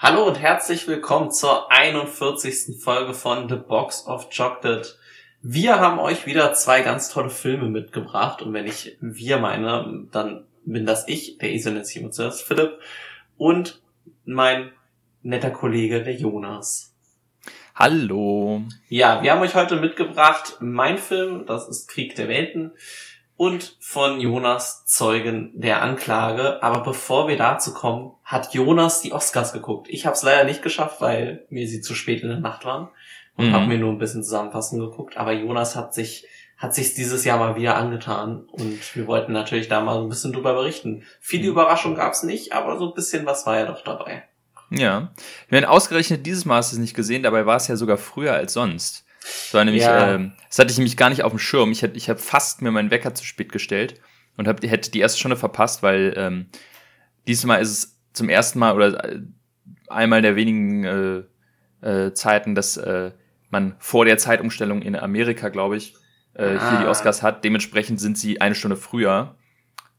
Hallo und herzlich willkommen zur 41. Folge von The Box of Chocolate. Wir haben euch wieder zwei ganz tolle Filme mitgebracht und wenn ich wir meine, dann bin das ich, der Esel nennt sich zuerst Philipp und mein netter Kollege, der Jonas. Hallo. Ja, wir haben euch heute mitgebracht mein Film, das ist Krieg der Welten und von Jonas Zeugen der Anklage. Aber bevor wir dazu kommen, hat Jonas die Oscars geguckt. Ich habe es leider nicht geschafft, weil mir sie zu spät in der Nacht waren und Mhm. habe mir nur ein bisschen zusammenfassend geguckt. Aber Jonas hat sich hat sich dieses Jahr mal wieder angetan und wir wollten natürlich da mal ein bisschen drüber berichten. Viele Mhm. Überraschung gab's nicht, aber so ein bisschen was war ja doch dabei. Ja. Wir haben ausgerechnet dieses Mal hast du es nicht gesehen, dabei war es ja sogar früher als sonst. Das war nämlich, Ja. ähm, das hatte ich nämlich gar nicht auf dem Schirm. Ich hätte, ich habe fast mir meinen Wecker zu spät gestellt und hab, hätte die erste Stunde verpasst, weil ähm, diesmal ist es zum ersten Mal oder äh, einmal der wenigen äh, äh, Zeiten, dass äh, man vor der Zeitumstellung in Amerika, glaube ich, äh, hier die Ah. Oscars hat. Dementsprechend sind sie eine Stunde früher,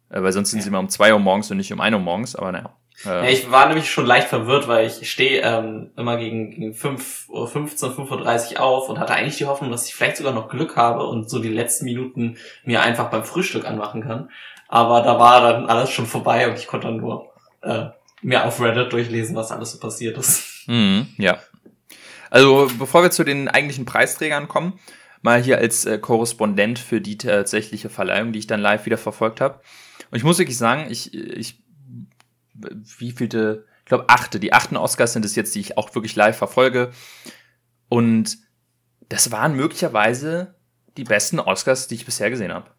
äh, weil sonst sind Ja. sie immer um zwei Uhr morgens und nicht um ein Uhr morgens. Aber naja. Ja, Äh, ich war nämlich schon leicht verwirrt, weil ich stehe ähm, immer gegen, gegen 5.15 Uhr, 5.30 Uhr auf und hatte eigentlich die Hoffnung, dass ich vielleicht sogar noch Glück habe und so die letzten Minuten mir einfach beim Frühstück anmachen kann. Aber da war dann alles schon vorbei und ich konnte dann nur äh, mir auf Reddit durchlesen, was alles so passiert ist. Mhm, ja. Also, bevor wir zu den eigentlichen Preisträgern kommen, mal hier als äh, Korrespondent für die tatsächliche Verleihung, die ich dann live wieder verfolgt habe. Und ich muss wirklich sagen, ich, ich, wie vielte, ich glaube, achte, die achten Oscars sind es jetzt, die ich auch wirklich live verfolge. Und das waren möglicherweise die besten Oscars, die ich bisher gesehen habe.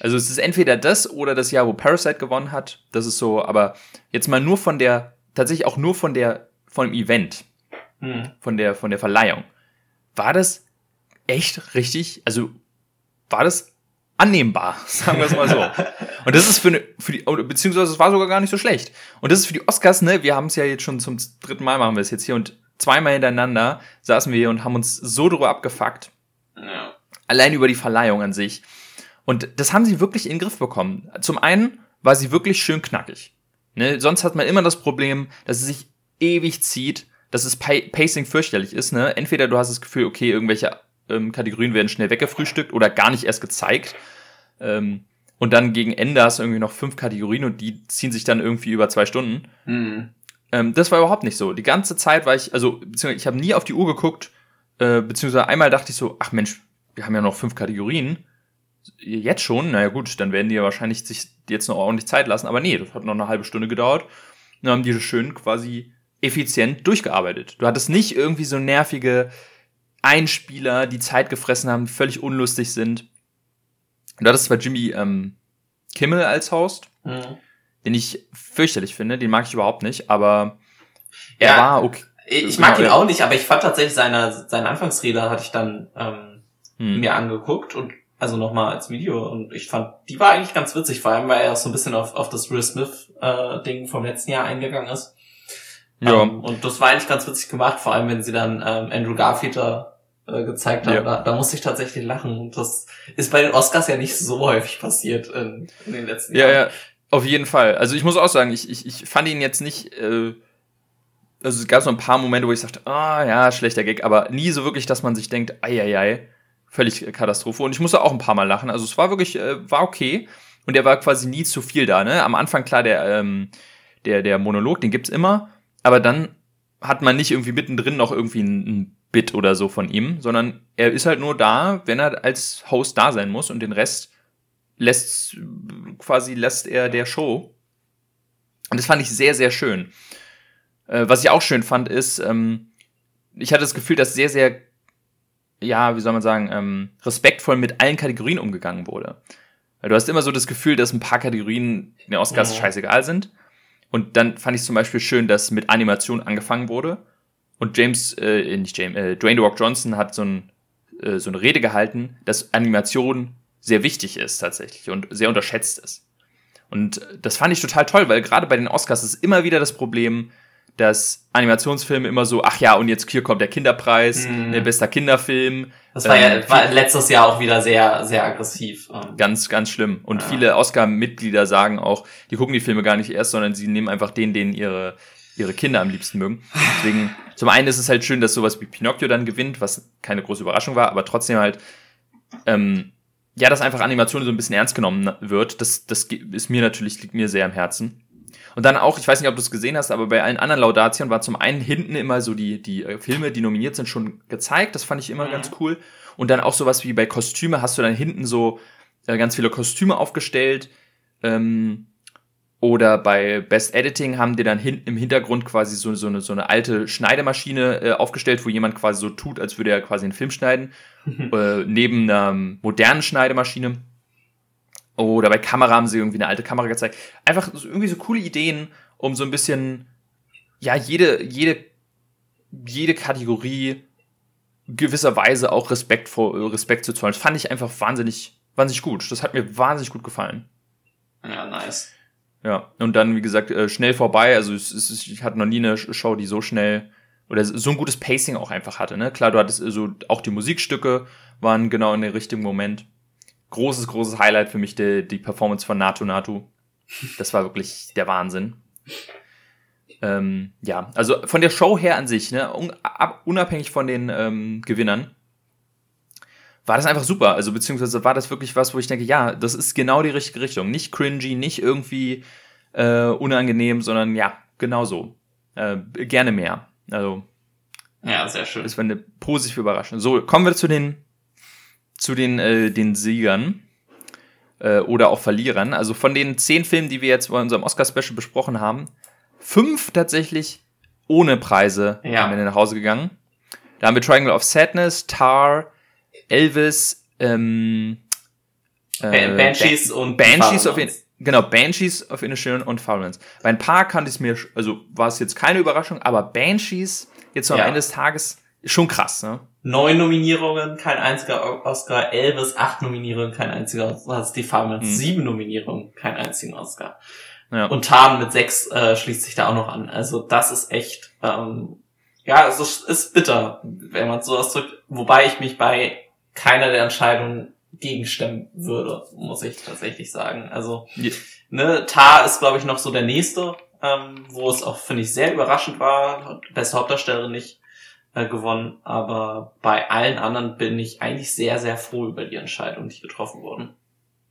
Also es ist entweder das oder das Jahr, wo Parasite gewonnen hat. Das ist so, aber jetzt mal nur von der, tatsächlich auch nur von der, von dem Event Hm. von der, von der Verleihung. War das echt richtig? Also, war das annehmbar, sagen wir es mal so. Und das ist für, eine, für die, beziehungsweise es war sogar gar nicht so schlecht. Und das ist für die Oscars, ne, wir haben es ja jetzt schon zum dritten Mal machen wir es jetzt hier und zweimal hintereinander saßen wir hier und haben uns so drüber abgefuckt. Ja. Allein über die Verleihung an sich. Und das haben sie wirklich in den Griff bekommen. Zum einen war sie wirklich schön knackig. Ne? Sonst hat man immer das Problem, dass es sich ewig zieht, dass das Pa- Pacing fürchterlich ist. Ne? Entweder du hast das Gefühl, okay, irgendwelche ähm, Kategorien werden schnell weggefrühstückt oder gar nicht erst gezeigt. Ähm, und dann gegen Ende hast du irgendwie noch fünf Kategorien und die ziehen sich dann irgendwie über zwei Stunden. Hm. Ähm, das war überhaupt nicht so. Die ganze Zeit war ich, also beziehungsweise ich habe nie auf die Uhr geguckt, äh, beziehungsweise einmal dachte ich so, ach Mensch, wir haben ja noch fünf Kategorien. Jetzt schon, naja gut, dann werden die ja wahrscheinlich sich jetzt noch ordentlich Zeit lassen. Aber nee, das hat noch eine halbe Stunde gedauert. Dann haben die das schön quasi effizient durchgearbeitet. Du hattest nicht irgendwie so nervige Einspieler, die Zeit gefressen haben, völlig unlustig sind. Du hattest zwar Jimmy ähm, Kimmel als Host, Hm. den ich fürchterlich finde, den mag ich überhaupt nicht, aber er Ja. war okay. Ich mag ihn auch nicht, aber ich fand tatsächlich seine, seine Anfangsrede hatte ich dann ähm, Hm. mir angeguckt und also nochmal als Video und ich fand, die war eigentlich ganz witzig, vor allem weil er so ein bisschen auf, auf das Will Smith äh, Ding vom letzten Jahr eingegangen ist. Ja, Ähm, und das war eigentlich ganz witzig gemacht, vor allem wenn sie dann ähm, Andrew Garfield da äh, gezeigt haben. Ja. Da, da musste ich tatsächlich lachen und das ist bei den Oscars ja nicht so häufig passiert in, in den letzten ja, Jahren. ja, auf jeden Fall. Also ich muss auch sagen, ich, ich, ich fand ihn jetzt nicht, äh, also es gab so ein paar Momente, wo ich sagte, ah ja, schlechter Gag, aber nie so wirklich, dass man sich denkt, ei, ei, ei, völlig Katastrophe. Und ich musste auch ein paar Mal lachen. Also es war wirklich, äh, war okay. Und er war quasi nie zu viel da, ne? Am Anfang, klar, der, ähm, der, der Monolog, den gibt's immer, aber dann hat man nicht irgendwie mittendrin noch irgendwie ein, ein Bit oder so von ihm, sondern er ist halt nur da, wenn er als Host da sein muss und den Rest lässt quasi lässt er der Show. Und das fand ich sehr, sehr schön. Äh, was ich auch schön fand, ist, ähm, ich hatte das Gefühl, dass sehr, sehr, ja, wie soll man sagen, ähm, respektvoll mit allen Kategorien umgegangen wurde. Weil du hast immer so das Gefühl, dass ein paar Kategorien in den Oscars Ja. scheißegal sind. Und dann fand ich zum Beispiel schön, dass mit Animation angefangen wurde. Und James, äh, nicht James, äh, Dwayne The Rock Johnson hat so, ein, äh, so eine Rede gehalten, dass Animation sehr wichtig ist tatsächlich und sehr unterschätzt ist. Und das fand ich total toll, weil gerade bei den Oscars ist immer wieder das Problem, dass Animationsfilme immer so, ach ja, und jetzt hier kommt der Kinderpreis, Mhm. der bester Kinderfilm. Das war Ähm, ja war letztes Jahr auch wieder sehr, sehr aggressiv. Ähm, Ganz, ganz schlimm. Und Ja. viele Oscar-Mitglieder sagen auch, die gucken die Filme gar nicht erst, sondern sie nehmen einfach den, den ihre ihre Kinder am liebsten mögen. Deswegen, zum einen ist es halt schön, dass sowas wie Pinocchio dann gewinnt, was keine große Überraschung war, aber trotzdem halt, ähm, ja, dass einfach Animation so ein bisschen ernst genommen wird, das, das ist mir natürlich, liegt mir sehr am Herzen. Und dann auch, ich weiß nicht, ob du es gesehen hast, aber bei allen anderen Laudatien war zum einen hinten immer so die, die äh, Filme, die nominiert sind, schon gezeigt. Das fand ich immer mhm. ganz cool. Und dann auch sowas wie bei Kostüme hast du dann hinten so äh, ganz viele Kostüme aufgestellt. Ähm, oder bei Best Editing haben die dann hin, im Hintergrund quasi so, so, eine, so eine alte Schneidemaschine äh, aufgestellt, wo jemand quasi so tut, als würde er quasi einen Film schneiden, äh, neben einer modernen Schneidemaschine. Oder bei Kamera haben sie irgendwie eine alte Kamera gezeigt. Einfach so, irgendwie so coole Ideen, um so ein bisschen, ja, jede, jede, jede Kategorie gewisserweise auch Respekt vor, Respekt zu zollen. Das fand ich einfach wahnsinnig, wahnsinnig gut. Das hat mir wahnsinnig gut gefallen. Ja, nice. Ja, und dann, wie gesagt, äh, schnell vorbei. Also es, es, ich hatte noch nie eine Show, die so schnell oder so ein gutes Pacing auch einfach hatte. Ne? Klar, du hattest äh, so auch die Musikstücke waren genau in dem richtigen Moment. Großes, großes Highlight für mich die, die Performance von Natu Natu. Das war wirklich der Wahnsinn. Ähm, ja, also von der Show her an sich, ne, un ab, unabhängig von den ähm, Gewinnern, war das einfach super. Also beziehungsweise war das wirklich was, wo ich denke, ja, das ist genau die richtige Richtung. Nicht cringy, nicht irgendwie äh, unangenehm, sondern ja, genau so. Äh, gerne mehr. Also ja, sehr schön. Das war eine positive Überraschung. So, kommen wir zu den zu den äh, den Siegern äh, oder auch Verlierern. Also von den zehn Filmen, die wir jetzt bei unserem Oscar-Special besprochen haben, fünf tatsächlich ohne Preise ja. wir nach Hause gegangen. Da haben wir Triangle of Sadness, Tar, Elvis, ähm, äh, Banshees ba und Banshees of in, genau Banshees of Inisherin und Fowlands. Bei ein paar kannte ich mir, also war es jetzt keine Überraschung, aber Banshees jetzt so am ja. Ende des Tages schon krass, ne? Neun Nominierungen, kein einziger Oscar. Elvis, acht Nominierungen, kein einziger Oscar. Die Fowlands, mhm. sieben Nominierungen, kein einziger Oscar. Ja. Und Tarn mit sechs äh, schließt sich da auch noch an. Also das ist echt, ähm, ja, es ist, ist bitter, wenn man so ausdrückt. Wobei ich mich bei keiner der Entscheidungen gegenstimmen würde, muss ich tatsächlich sagen. Also, ja. ne, Tar ist, glaube ich, noch so der nächste, ähm, wo es auch, finde ich, sehr überraschend war, beste Hauptdarstellerin nicht äh, gewonnen, aber bei allen anderen bin ich eigentlich sehr, sehr froh über die Entscheidung, die getroffen wurden.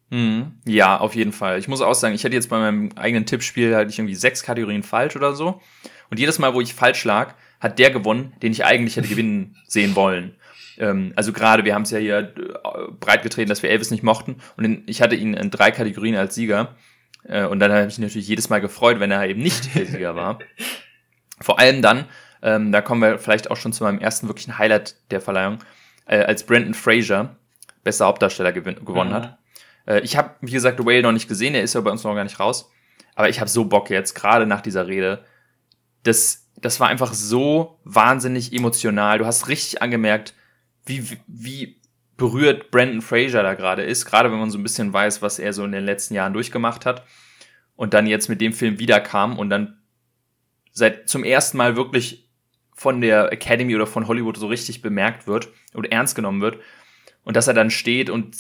Mhm. Ja, auf jeden Fall. Ich muss auch sagen, ich hätte jetzt bei meinem eigenen Tippspiel halt ich irgendwie sechs Kategorien falsch oder so. Und jedes Mal, wo ich falsch lag, hat der gewonnen, den ich eigentlich hätte gewinnen sehen wollen. Ähm, also gerade, wir haben es ja hier äh, breit getreten, dass wir Elvis nicht mochten. Und in, ich hatte ihn in drei Kategorien als Sieger. Äh, und dann habe ich mich natürlich jedes Mal gefreut, wenn er eben nicht der Sieger war. Vor allem dann, ähm, da kommen wir vielleicht auch schon zu meinem ersten wirklichen Highlight der Verleihung, äh, als Brandon Fraser bester Hauptdarsteller gewin gewonnen mhm. hat. Äh, ich habe, wie gesagt, The Whale noch nicht gesehen, er ist ja bei uns noch gar nicht raus. Aber ich habe so Bock jetzt, gerade nach dieser Rede. Das, das war einfach so wahnsinnig emotional. Du hast richtig angemerkt, wie, wie berührt Brandon Fraser da gerade ist, gerade wenn man so ein bisschen weiß, was er so in den letzten Jahren durchgemacht hat und dann jetzt mit dem Film wiederkam und dann seit zum ersten Mal wirklich von der Academy oder von Hollywood so richtig bemerkt wird und ernst genommen wird und dass er dann steht und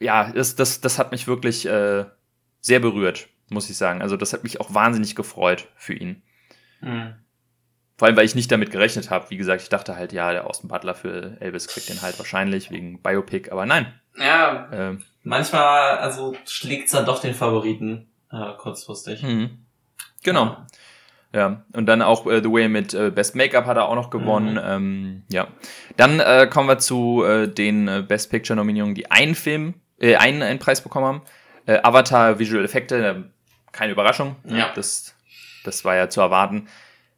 ja, das, das, das hat mich wirklich äh, sehr berührt, muss ich sagen. Also das hat mich auch wahnsinnig gefreut für ihn. Mhm. Vor allem, weil ich nicht damit gerechnet habe. Wie gesagt, ich dachte halt, ja, der Austin Butler für Elvis kriegt den halt wahrscheinlich wegen Biopic, aber nein. Ja, ähm, manchmal, also schlägt's dann doch den Favoriten äh, kurzfristig. Mhm. Genau. Ja. Ja, und dann auch äh, The Way mit äh, Best Make-up hat er auch noch gewonnen. Mhm. Ähm, ja. Dann äh, kommen wir zu äh, den äh, Best Picture-Nominierungen, die einen Film, äh, einen, einen Preis bekommen haben. Äh, Avatar Visual Effekte, äh, keine Überraschung. Ja. Das, das war ja zu erwarten.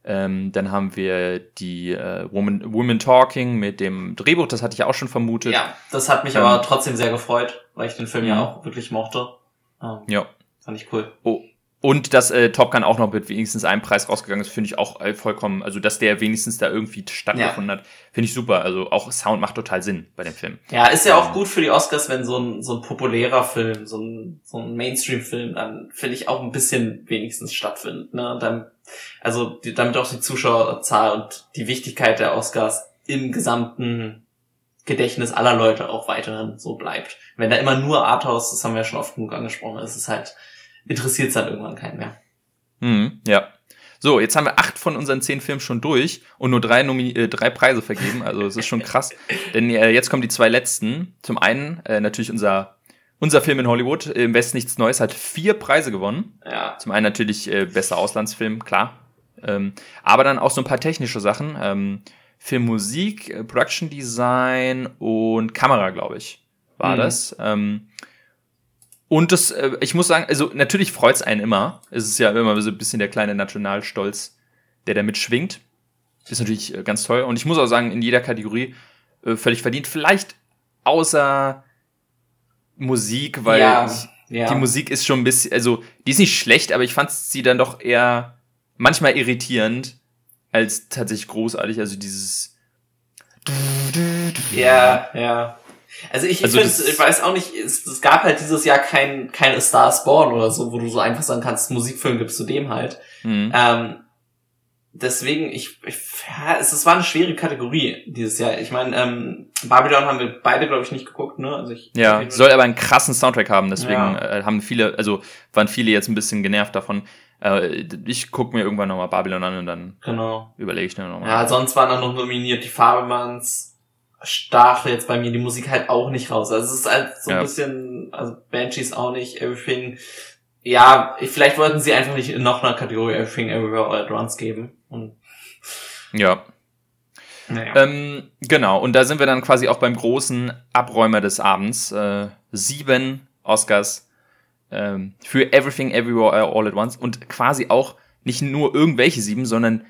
Ähm, dann haben wir die äh, Woman, Woman Talking mit dem Drehbuch, das hatte ich auch schon vermutet. Ja, das hat mich ähm, aber trotzdem sehr gefreut, weil ich den Film ja, ja auch wirklich mochte. Ähm, ja. Fand ich cool. Oh, und dass äh, Top Gun auch noch mit wenigstens einem Preis rausgegangen ist, finde ich auch äh, vollkommen, also dass der wenigstens da irgendwie stattgefunden ja. hat, finde ich super. Also auch Sound macht total Sinn bei dem Film. Ja, ist ja auch ähm, gut für die Oscars, wenn so ein, so ein populärer Film, so ein, so ein Mainstream-Film dann, finde ich, auch ein bisschen wenigstens stattfindet. Ne? dann, also die, damit auch die Zuschauerzahl und die Wichtigkeit der Oscars im gesamten Gedächtnis aller Leute auch weiterhin so bleibt. Wenn da immer nur Arthouse, das haben wir ja schon oft genug angesprochen, ist es halt interessiert es dann irgendwann keinen mehr. Mhm, ja. So, jetzt haben wir acht von unseren zehn Filmen schon durch und nur drei, Nomi äh, drei Preise vergeben. Also es ist schon krass. Denn äh, jetzt kommen die zwei letzten. Zum einen äh, natürlich unser, unser Film in Hollywood, Im Westen nichts Neues, hat vier Preise gewonnen. Ja. Zum einen natürlich äh, bester Auslandsfilm, klar. Ähm, aber dann auch so ein paar technische Sachen. Ähm, Filmmusik, äh, Production Design und Kamera, glaube ich, war Mhm. das. Ähm, und das, äh, ich muss sagen, also natürlich freut's einen immer. Es ist ja immer so ein bisschen der kleine Nationalstolz, der da mitschwingt. Ist natürlich äh, ganz toll. Und ich muss auch sagen, in jeder Kategorie äh, völlig verdient. Vielleicht außer Musik, weil ja, ich, ja. die Musik ist schon ein bisschen, also die ist nicht schlecht, aber ich fand sie dann doch eher manchmal irritierend als tatsächlich großartig. Also dieses Ja, ja. Also ich, ich, Also find's- das- ich weiß auch nicht, es, es gab halt dieses Jahr kein, kein Star is Born oder so, wo du so einfach sagen kannst, Musikfilm gibst du dem halt. Hm. Ähm, deswegen, ich, ich ja, es, es war eine schwere Kategorie dieses Jahr. Ich meine, ähm, Babylon haben wir beide, glaube ich, nicht geguckt, ne? Also ich, Ja, soll aber einen krassen Soundtrack haben, deswegen Ja. äh, haben viele, also waren viele jetzt ein bisschen genervt davon. Äh, ich guck mir irgendwann nochmal Babylon an und dann Genau. überlege ich mir nochmal. Ja, sonst waren dann noch nominiert die Fabelmanns, stach jetzt bei mir die Musik halt auch nicht raus. Also es ist halt so ein Ja. bisschen, also Banshees auch nicht, Everything. Ja, vielleicht wollten sie einfach nicht in noch einer Kategorie Everything Everywhere All at Once geben. Und ja. Naja. Ähm, genau, und da sind wir dann quasi auch beim großen Abräumer des Abends. Äh, sieben Oscars ähm, für Everything Everywhere All at Once und quasi auch nicht nur irgendwelche sieben, sondern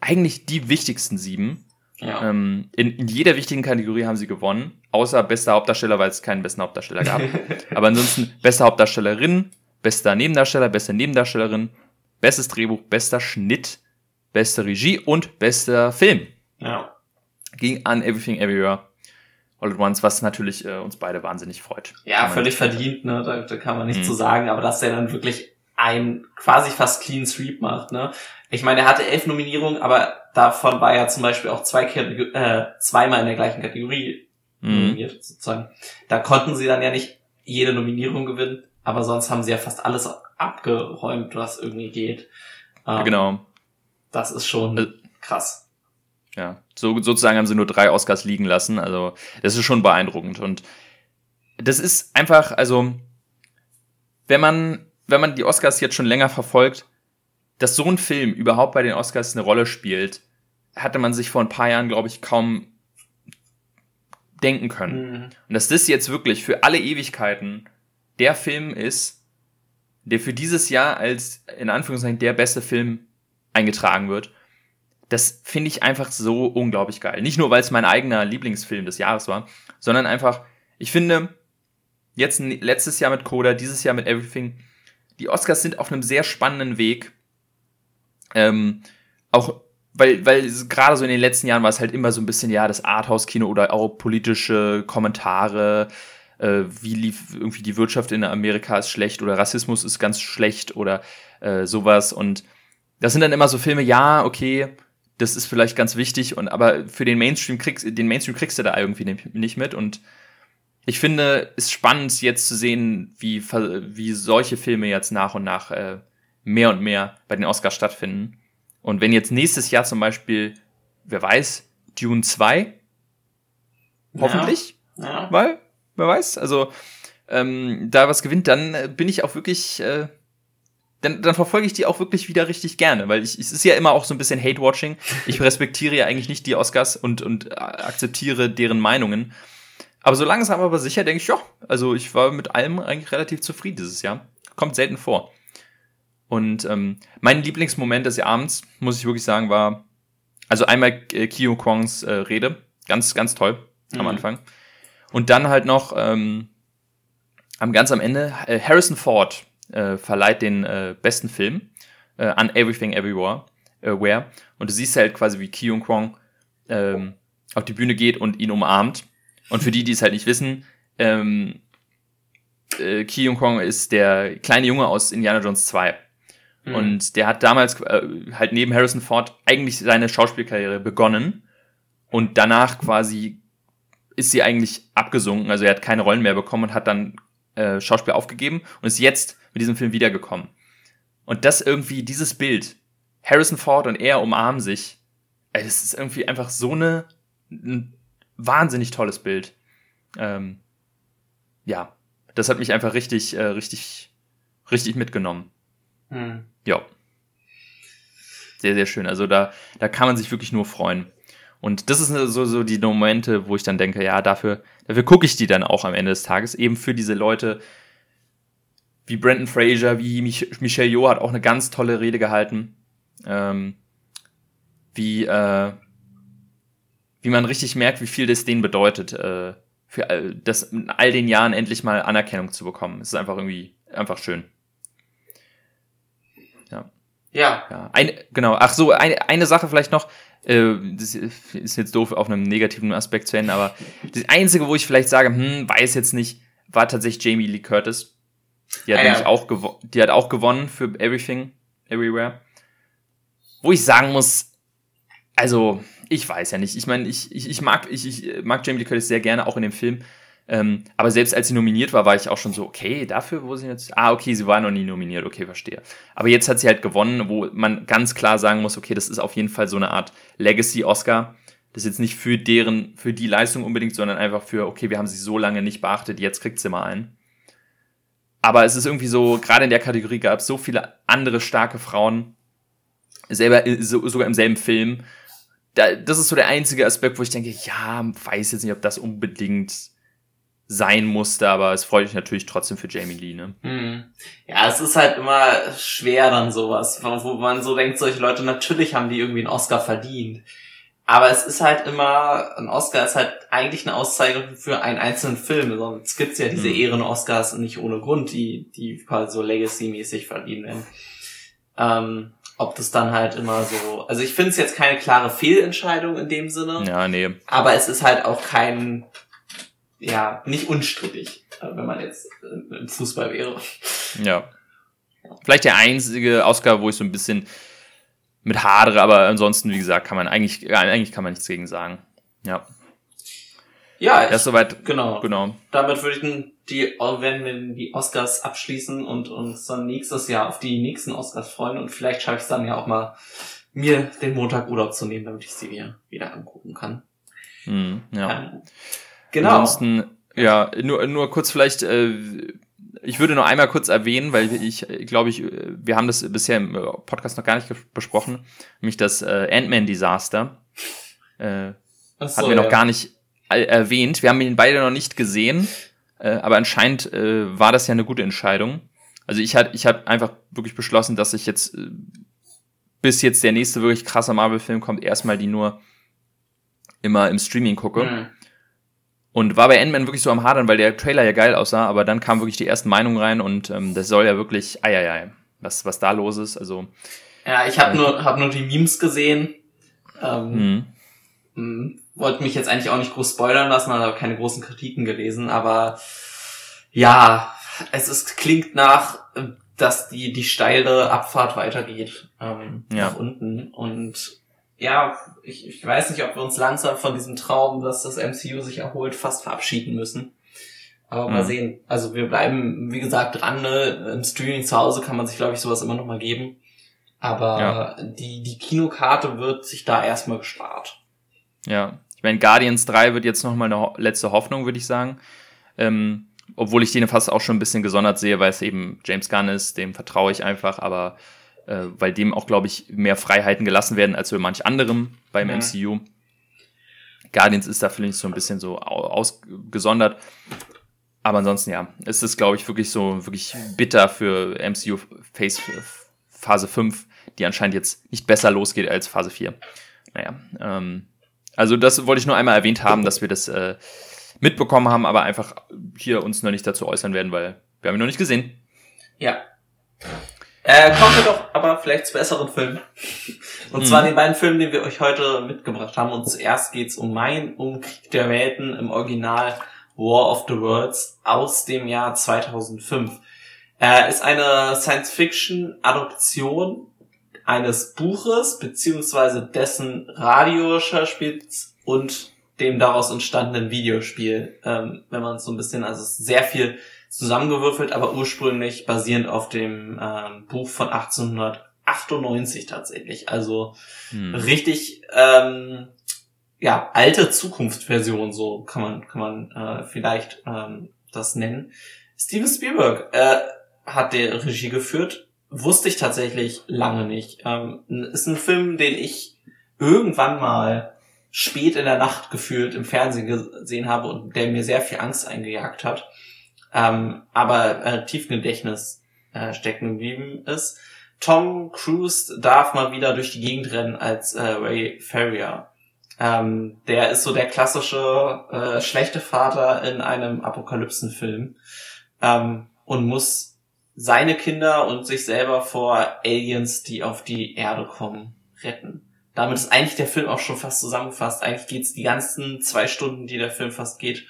eigentlich die wichtigsten sieben. ja. Ähm, in, in jeder wichtigen Kategorie haben sie gewonnen, außer bester Hauptdarsteller, weil es keinen besten Hauptdarsteller gab. Aber ansonsten beste Hauptdarstellerin, bester Nebendarsteller, beste Nebendarstellerin, bestes Drehbuch, bester Schnitt, beste Regie und bester Film ja. ging an Everything Everywhere All at Once, was natürlich äh, uns beide wahnsinnig freut. Ja, völlig verdient, ne? Da, da kann man nichts Mhm. zu sagen, aber dass der dann wirklich ein quasi fast clean sweep macht, ne? Ich meine, er hatte elf Nominierungen, aber davon war ja zum Beispiel auch zwei Kategor- äh, zweimal in der gleichen Kategorie Mhm. nominiert, sozusagen. Da konnten sie dann ja nicht jede Nominierung gewinnen, aber sonst haben sie ja fast alles abgeräumt, was irgendwie geht. Ähm, Genau. Das ist schon Also- krass. Ja, so, sozusagen haben sie nur drei Oscars liegen lassen. Also, das ist schon beeindruckend. Und das ist einfach, also, wenn man, wenn man die Oscars jetzt schon länger verfolgt, dass so ein Film überhaupt bei den Oscars eine Rolle spielt, hatte man sich vor ein paar Jahren, glaube ich, kaum denken können. Mhm. Und dass das jetzt wirklich für alle Ewigkeiten der Film ist, der für dieses Jahr als in Anführungszeichen der beste Film eingetragen wird, das finde ich einfach so unglaublich geil. Nicht nur, weil es mein eigener Lieblingsfilm des Jahres war, sondern einfach, ich finde, jetzt letztes Jahr mit Coda, dieses Jahr mit Everything, die Oscars sind auf einem sehr spannenden Weg. Ähm, auch weil, weil gerade so in den letzten Jahren war es halt immer so ein bisschen, ja, das Arthouse-Kino oder auch politische Kommentare, äh, wie lief irgendwie die Wirtschaft in Amerika ist schlecht oder Rassismus ist ganz schlecht oder äh, sowas. Und das sind dann immer so Filme, ja, okay, das ist vielleicht ganz wichtig, und aber für den Mainstream kriegst, den Mainstream kriegst du da irgendwie nicht- mit. Und ich finde, es ist spannend, jetzt zu sehen, wie, wie solche Filme jetzt nach und nach äh, mehr und mehr bei den Oscars stattfinden. Und wenn jetzt nächstes Jahr zum Beispiel, wer weiß, Dune 2, hoffentlich, Ja. weil, wer weiß, also ähm, da was gewinnt, dann äh, bin ich auch wirklich, äh, dann, dann verfolge ich die auch wirklich wieder richtig gerne, weil ich, es ist ja immer auch so ein bisschen Hate-Watching. Ich respektiere ja eigentlich nicht die Oscars und, und akzeptiere deren Meinungen. Aber so langsam aber sicher denke ich, ja, also ich war mit allem eigentlich relativ zufrieden dieses Jahr. Kommt selten vor. Und ähm, mein Lieblingsmoment des Abends, muss ich wirklich sagen, war, also einmal äh, Kyo Kwongs äh, Rede, ganz, ganz toll am Mhm. Anfang. Und dann halt noch ähm, am ganz am Ende äh, Harrison Ford äh, verleiht den äh, besten Film äh, an Everything Everywhere. Äh, where. Und du siehst halt quasi, wie Kyung Kwong ähm, auf die Bühne geht und ihn umarmt. Und für die, die es halt nicht wissen, ähm, äh, Kyung Kwong ist der kleine Junge aus Indiana Jones 2. Mhm. Und der hat damals äh, halt neben Harrison Ford eigentlich seine Schauspielkarriere begonnen. Und danach quasi ist sie eigentlich abgesunken. Also er hat keine Rollen mehr bekommen und hat dann äh, Schauspiel aufgegeben und ist jetzt mit diesem Film wiedergekommen. Und das irgendwie, dieses Bild, Harrison Ford und er umarmen sich. Ey, das ist irgendwie einfach so eine, ein wahnsinnig tolles Bild. Ähm, ja, das hat mich einfach richtig, äh, richtig, richtig mitgenommen. Hm. Ja. Sehr, sehr schön. Also da, da kann man sich wirklich nur freuen. Und das ist so, so die Momente, wo ich dann denke, ja, dafür, dafür gucke ich die dann auch am Ende des Tages. Eben für diese Leute wie Brandon Fraser, wie Mich Michelle Yeoh hat auch eine ganz tolle Rede gehalten. Ähm, wie, äh, wie man richtig merkt, wie viel das denen bedeutet, äh, für all, das in all den Jahren endlich mal Anerkennung zu bekommen. Es ist einfach irgendwie einfach schön. Ja. Ja. ja. Eine, genau. Ach so, eine, eine Sache vielleicht noch. Äh, das ist jetzt doof auf einem negativen Aspekt zu enden, aber das Einzige, wo ich vielleicht sage, hm, weiß jetzt nicht, war tatsächlich Jamie Lee Curtis. Die hat ah, nämlich ja. auch, die hat auch gewonnen für Everything, Everywhere. Wo ich sagen muss, also, ich weiß ja nicht. Ich meine, ich, ich, ich, mag, ich, ich mag Jamie Lee Curtis sehr gerne, auch in dem Film. Ähm, aber selbst als sie nominiert war, war ich auch schon so, okay, dafür, wo sie jetzt. Ah, okay, sie war noch nie nominiert, okay, verstehe. Aber jetzt hat sie halt gewonnen, wo man ganz klar sagen muss, okay, das ist auf jeden Fall so eine Art Legacy-Oscar. Das ist jetzt nicht für deren, für die Leistung unbedingt, sondern einfach für, okay, wir haben sie so lange nicht beachtet, jetzt kriegt sie mal einen. Aber es ist irgendwie so, gerade in der Kategorie gab es so viele andere starke Frauen, selber, so, sogar im selben Film, da, das ist so der einzige Aspekt, wo ich denke, ja, weiß jetzt nicht, ob das unbedingt sein musste, aber es freut mich natürlich trotzdem für Jamie Lee, ne? Hm. Ja, es ist halt immer schwer dann sowas, wo man so denkt, solche Leute, natürlich haben die irgendwie einen Oscar verdient. Aber es ist halt immer, ein Oscar ist halt eigentlich eine Auszeichnung für einen einzelnen Film. Sonst gibt's ja diese hm. Ehren-Oscars nicht ohne Grund, die, die quasi so Legacy-mäßig verdienen werden. Ähm, ob das dann halt immer so. Also ich finde es jetzt keine klare Fehlentscheidung in dem Sinne. Ja, nee. Aber es ist halt auch kein, ja, nicht unstrittig, äh, wenn man jetzt im Fußball wäre. Ja. Vielleicht der einzige Oscar, wo ich so ein bisschen mit hadere, aber ansonsten, wie gesagt, kann man eigentlich, eigentlich kann man nichts gegen sagen. Ja. Ja, ich, soweit. Genau. Genau. Damit würde ich die, wenn wir die Oscars abschließen und uns dann nächstes Jahr auf die nächsten Oscars freuen und vielleicht schaffe ich es dann ja auch mal, mir den Montag Urlaub zu nehmen, damit ich sie wieder, wieder angucken kann. Hm, ja. Ähm, genau. Ansonsten, ja, nur, nur kurz vielleicht, äh, ich würde noch einmal kurz erwähnen, weil ich glaube ich, wir haben das bisher im Podcast noch gar nicht besprochen, nämlich das äh, Ant-Man-Desaster. Äh, so, hatten wir noch gar nicht erwähnt. Wir haben ihn beide noch nicht gesehen, äh, aber anscheinend äh, war das ja eine gute Entscheidung. Also ich hatte ich hab einfach wirklich beschlossen, dass ich jetzt, äh, bis jetzt der nächste wirklich krasse Marvel-Film kommt, erstmal die nur immer im Streaming gucke. Mhm. Und war bei Ant-Man wirklich so am Hadern, weil der Trailer ja geil aussah, aber dann kamen wirklich die ersten Meinungen rein und ähm, das soll ja wirklich, eieiei, was, was da los ist. Also. Ja, ich habe äh, nur, hab nur die Memes gesehen. Ähm, mhm wollte mich jetzt eigentlich auch nicht groß spoilern lassen, habe keine großen Kritiken gelesen, aber ja, es ist, klingt nach, dass die, die steile Abfahrt weitergeht ähm, ja. nach unten. Und ja, ich, ich weiß nicht, ob wir uns langsam von diesem Traum, dass das MCU sich erholt, fast verabschieden müssen. Aber mhm. mal sehen. Also wir bleiben, wie gesagt, dran. Ne? Im Streaming zu Hause kann man sich, glaube ich, sowas immer noch mal geben. Aber ja. die, die Kinokarte wird sich da erstmal gespart. Ja, ich meine, Guardians 3 wird jetzt nochmal eine letzte Hoffnung, würde ich sagen. Ähm, obwohl ich den fast auch schon ein bisschen gesondert sehe, weil es eben James Gunn ist, dem vertraue ich einfach, aber äh, weil dem auch, glaube ich, mehr Freiheiten gelassen werden als für manch anderem beim ja. MCU. Guardians ist da vielleicht so ein bisschen so ausgesondert. Aber ansonsten, ja, es ist, glaube ich, wirklich so, wirklich bitter für MCU Phase, Phase 5, die anscheinend jetzt nicht besser losgeht als Phase 4. Naja, ähm, also das wollte ich nur einmal erwähnt haben, dass wir das äh, mitbekommen haben, aber einfach hier uns noch nicht dazu äußern werden, weil wir haben ihn noch nicht gesehen. Ja. Äh, kommen wir doch aber vielleicht zu besseren Filmen. Und mhm. zwar den beiden Filmen, die wir euch heute mitgebracht haben. Und zuerst geht's um Mein um Krieg der Welten im Original War of the Worlds aus dem Jahr 2005. Er ist eine Science-Fiction-Adoption eines Buches beziehungsweise dessen Radioschauspiels und dem daraus entstandenen Videospiel, ähm, wenn man es so ein bisschen, also sehr viel zusammengewürfelt, aber ursprünglich basierend auf dem ähm, Buch von 98 tatsächlich. Also hm. richtig ähm, ja alte Zukunftsversion, so kann man kann man äh, vielleicht ähm, das nennen. Steven Spielberg äh, hat die Regie geführt, wusste ich tatsächlich lange nicht. Ähm, ist ein Film, den ich irgendwann mal spät in der Nacht gefühlt im Fernsehen gesehen habe und der mir sehr viel Angst eingejagt hat, ähm, aber äh, tief Gedächtnis äh, stecken geblieben ist. Tom Cruise darf mal wieder durch die Gegend rennen als äh, Ray Ferrier. Ähm, der ist so der klassische äh, schlechte Vater in einem Apokalypsenfilm ähm, und muss seine Kinder und sich selber vor Aliens, die auf die Erde kommen, retten. Damit ist eigentlich der Film auch schon fast zusammengefasst. Eigentlich geht's die ganzen zwei Stunden, die der Film fast geht,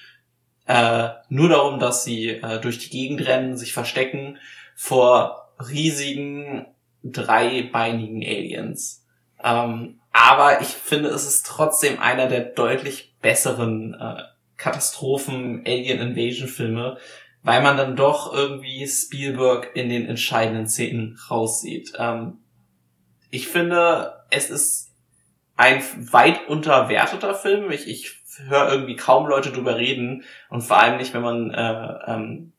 äh, nur darum, dass sie äh, durch die Gegend rennen, sich verstecken vor riesigen dreibeinigen Aliens. Ähm, aber ich finde, es ist trotzdem einer der deutlich besseren äh, Katastrophen-Alien-Invasion-Filme, weil man dann doch irgendwie Spielberg in den entscheidenden Szenen raussieht. Ähm, ich finde, es ist ein weit unterwerteter Film. Ich, ich höre irgendwie kaum Leute drüber reden und vor allem nicht, wenn man äh, ähm,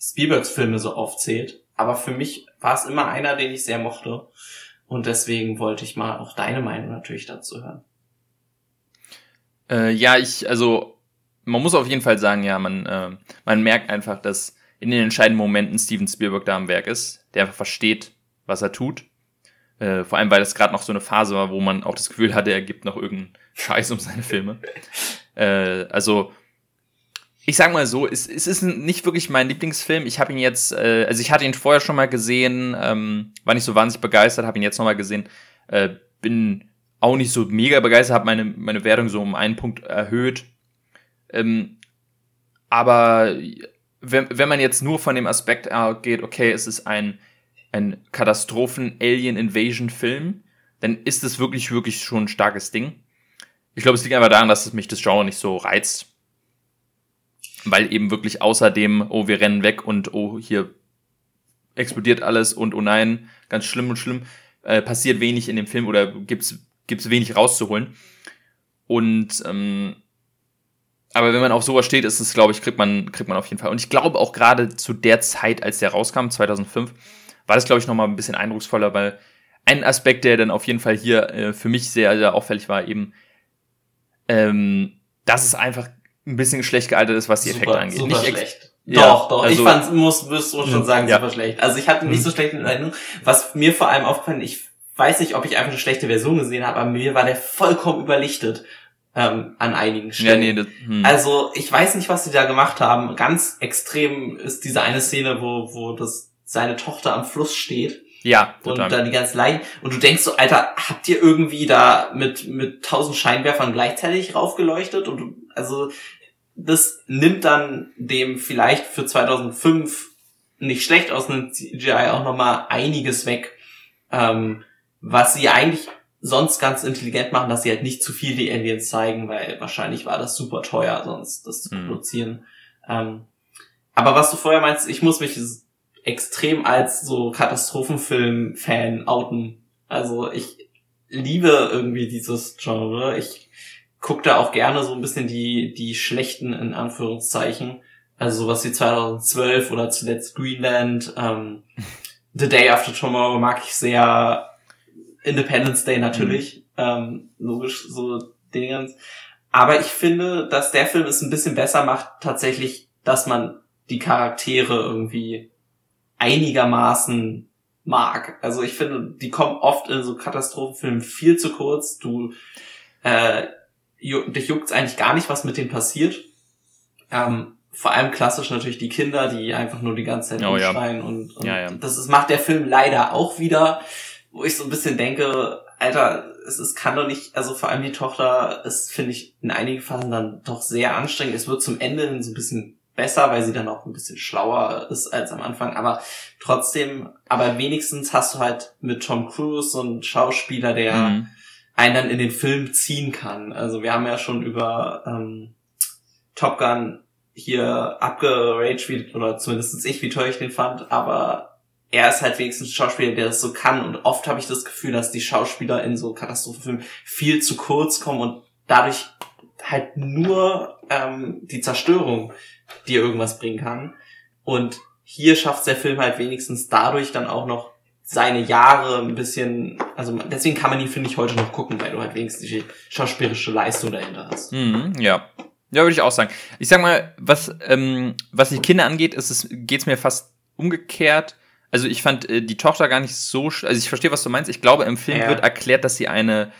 Spielbergs Filme so aufzählt. Aber für mich war es immer einer, den ich sehr mochte. Und deswegen wollte ich mal auch deine Meinung natürlich dazu hören. Äh, ja, ich, also man muss auf jeden Fall sagen, ja, man, äh, man merkt einfach, dass in den entscheidenden Momenten Steven Spielberg da am Werk ist, der einfach versteht, was er tut. Äh, vor allem, weil das gerade noch so eine Phase war, wo man auch das Gefühl hatte, er gibt noch irgendeinen Scheiß um seine Filme. äh, also, ich sag mal so, es, es ist nicht wirklich mein Lieblingsfilm. Ich habe ihn jetzt, äh, also ich hatte ihn vorher schon mal gesehen, ähm, war nicht so wahnsinnig begeistert, habe ihn jetzt nochmal gesehen, äh, bin auch nicht so mega begeistert, habe meine, meine Wertung so um einen Punkt erhöht. Ähm, aber wenn, wenn man jetzt nur von dem Aspekt geht, okay, es ist ein, ein Katastrophen-Alien-Invasion-Film, dann ist es wirklich, wirklich schon ein starkes Ding. Ich glaube, es liegt einfach daran, dass es mich das Genre nicht so reizt. Weil eben wirklich außerdem, oh, wir rennen weg und oh, hier explodiert alles und oh nein, ganz schlimm und schlimm, äh, passiert wenig in dem Film oder gibt's, gibt's wenig rauszuholen. Und ähm, aber wenn man auf sowas steht, ist es, glaube ich, kriegt man, kriegt man auf jeden Fall. Und ich glaube auch gerade zu der Zeit, als der rauskam, 2005, war das, glaube ich, nochmal ein bisschen eindrucksvoller, weil ein Aspekt, der dann auf jeden Fall hier äh, für mich sehr, sehr auffällig war, eben, ähm, dass es einfach ein bisschen schlecht gealtert ist, was die super, Effekte angeht. Super nicht schlecht. Ja, doch, doch. Also, ich fand, muss, muss schon sagen, ja. super schlecht. Also ich hatte nicht so schlecht in Erinnerung. Was mir vor allem aufgefallen, ich weiß nicht, ob ich einfach eine schlechte Version gesehen habe, aber mir war der vollkommen überlichtet ähm, an einigen Stellen. Ja, nee, das, hm. Also ich weiß nicht, was sie da gemacht haben. Ganz extrem ist diese eine Szene, wo, wo das seine Tochter am Fluss steht. Ja, total. Und dann die ganzen Leichen. Und du denkst so, Alter, habt ihr irgendwie da mit, mit tausend Scheinwerfern gleichzeitig raufgeleuchtet? Und du, also, das nimmt dann dem vielleicht für 2005 nicht schlecht aus einem CGI auch nochmal einiges weg, ähm, was sie eigentlich sonst ganz intelligent machen, dass sie halt nicht zu viel die Aliens zeigen, weil wahrscheinlich war das super teuer, sonst das zu mhm. produzieren. Ähm, aber was du vorher meinst, ich muss mich extrem als so Katastrophenfilm-Fan outen. Also ich liebe irgendwie dieses Genre. Ich gucke da auch gerne so ein bisschen die, die schlechten in Anführungszeichen. Also sowas wie 2012 oder zuletzt Greenland. Ähm, The Day After Tomorrow mag ich sehr. Independence Day natürlich. Mhm. Ähm, logisch, so Dingens. Aber ich finde, dass der Film es ein bisschen besser macht, tatsächlich, dass man die Charaktere irgendwie einigermaßen mag. Also ich finde, die kommen oft in so Katastrophenfilmen viel zu kurz. Du äh, ju dich juckt's eigentlich gar nicht, was mit denen passiert. Ähm, vor allem klassisch natürlich die Kinder, die einfach nur die ganze Zeit oh, ja. und, und ja, ja. das ist, macht der Film leider auch wieder, wo ich so ein bisschen denke, Alter, es ist, kann doch nicht, also vor allem die Tochter ist, finde ich, in einigen Fällen dann doch sehr anstrengend. Es wird zum Ende hin so ein bisschen besser, weil sie dann auch ein bisschen schlauer ist als am Anfang. Aber trotzdem, aber wenigstens hast du halt mit Tom Cruise so einen Schauspieler, der mhm. einen dann in den Film ziehen kann. Also wir haben ja schon über ähm, Top Gun hier abgeraged, wie, oder zumindest ich, wie toll ich den fand, aber er ist halt wenigstens ein Schauspieler, der das so kann. Und oft habe ich das Gefühl, dass die Schauspieler in so Katastrophenfilmen viel zu kurz kommen und dadurch halt nur ähm, die Zerstörung dir irgendwas bringen kann. Und hier schafft der Film halt wenigstens dadurch dann auch noch seine Jahre ein bisschen, also deswegen kann man ihn, finde ich, heute noch gucken, weil du halt wenigstens die schauspielerische Leistung dahinter hast. Mhm, ja. Ja, würde ich auch sagen. Ich sag mal, was, ähm, was die Kinder angeht, ist es, geht's mir fast umgekehrt. Also ich fand äh, die Tochter gar nicht so, also ich verstehe, was du meinst. Ich glaube, im Film Ja. wird erklärt, dass sie eine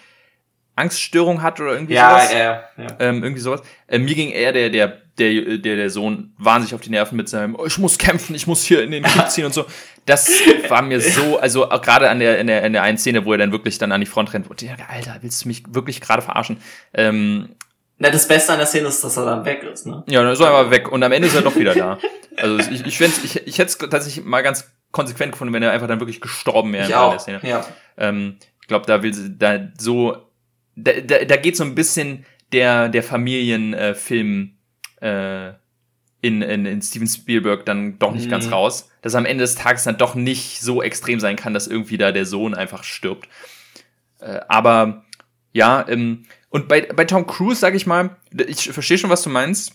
Angststörung hat oder irgendwie Ja, sowas. ja, ja. Ähm, irgendwie sowas. Äh, mir ging eher der, der, der, der, der Sohn wahnsinnig auf die Nerven mit seinem, oh, ich muss kämpfen, ich muss hier in den Krieg ziehen und so. Das war mir so, also gerade an der, in der, in der einen Szene, wo er dann wirklich dann an die Front rennt, wo ich dachte, Alter, willst du mich wirklich gerade verarschen? Ähm, Na, das Beste an der Szene ist, dass er dann weg ist, ne? ja, dann ist er aber weg und am Ende ist er doch wieder da. Also ich, ich, fänd's- ich, ich hätte es tatsächlich mal ganz konsequent gefunden, wenn er einfach dann wirklich gestorben wäre in auch. der Szene. Ja. Ähm, ich glaube, da will sie da so, da, da, da geht so ein bisschen der der Familienfilm äh, äh, in, in, in Steven Spielberg dann doch nicht Mhm. ganz raus, dass am Ende des Tages dann doch nicht so extrem sein kann, dass irgendwie da der Sohn einfach stirbt. Äh, aber ja, ähm, und bei, bei Tom Cruise, sag ich mal, ich verstehe schon, was du meinst.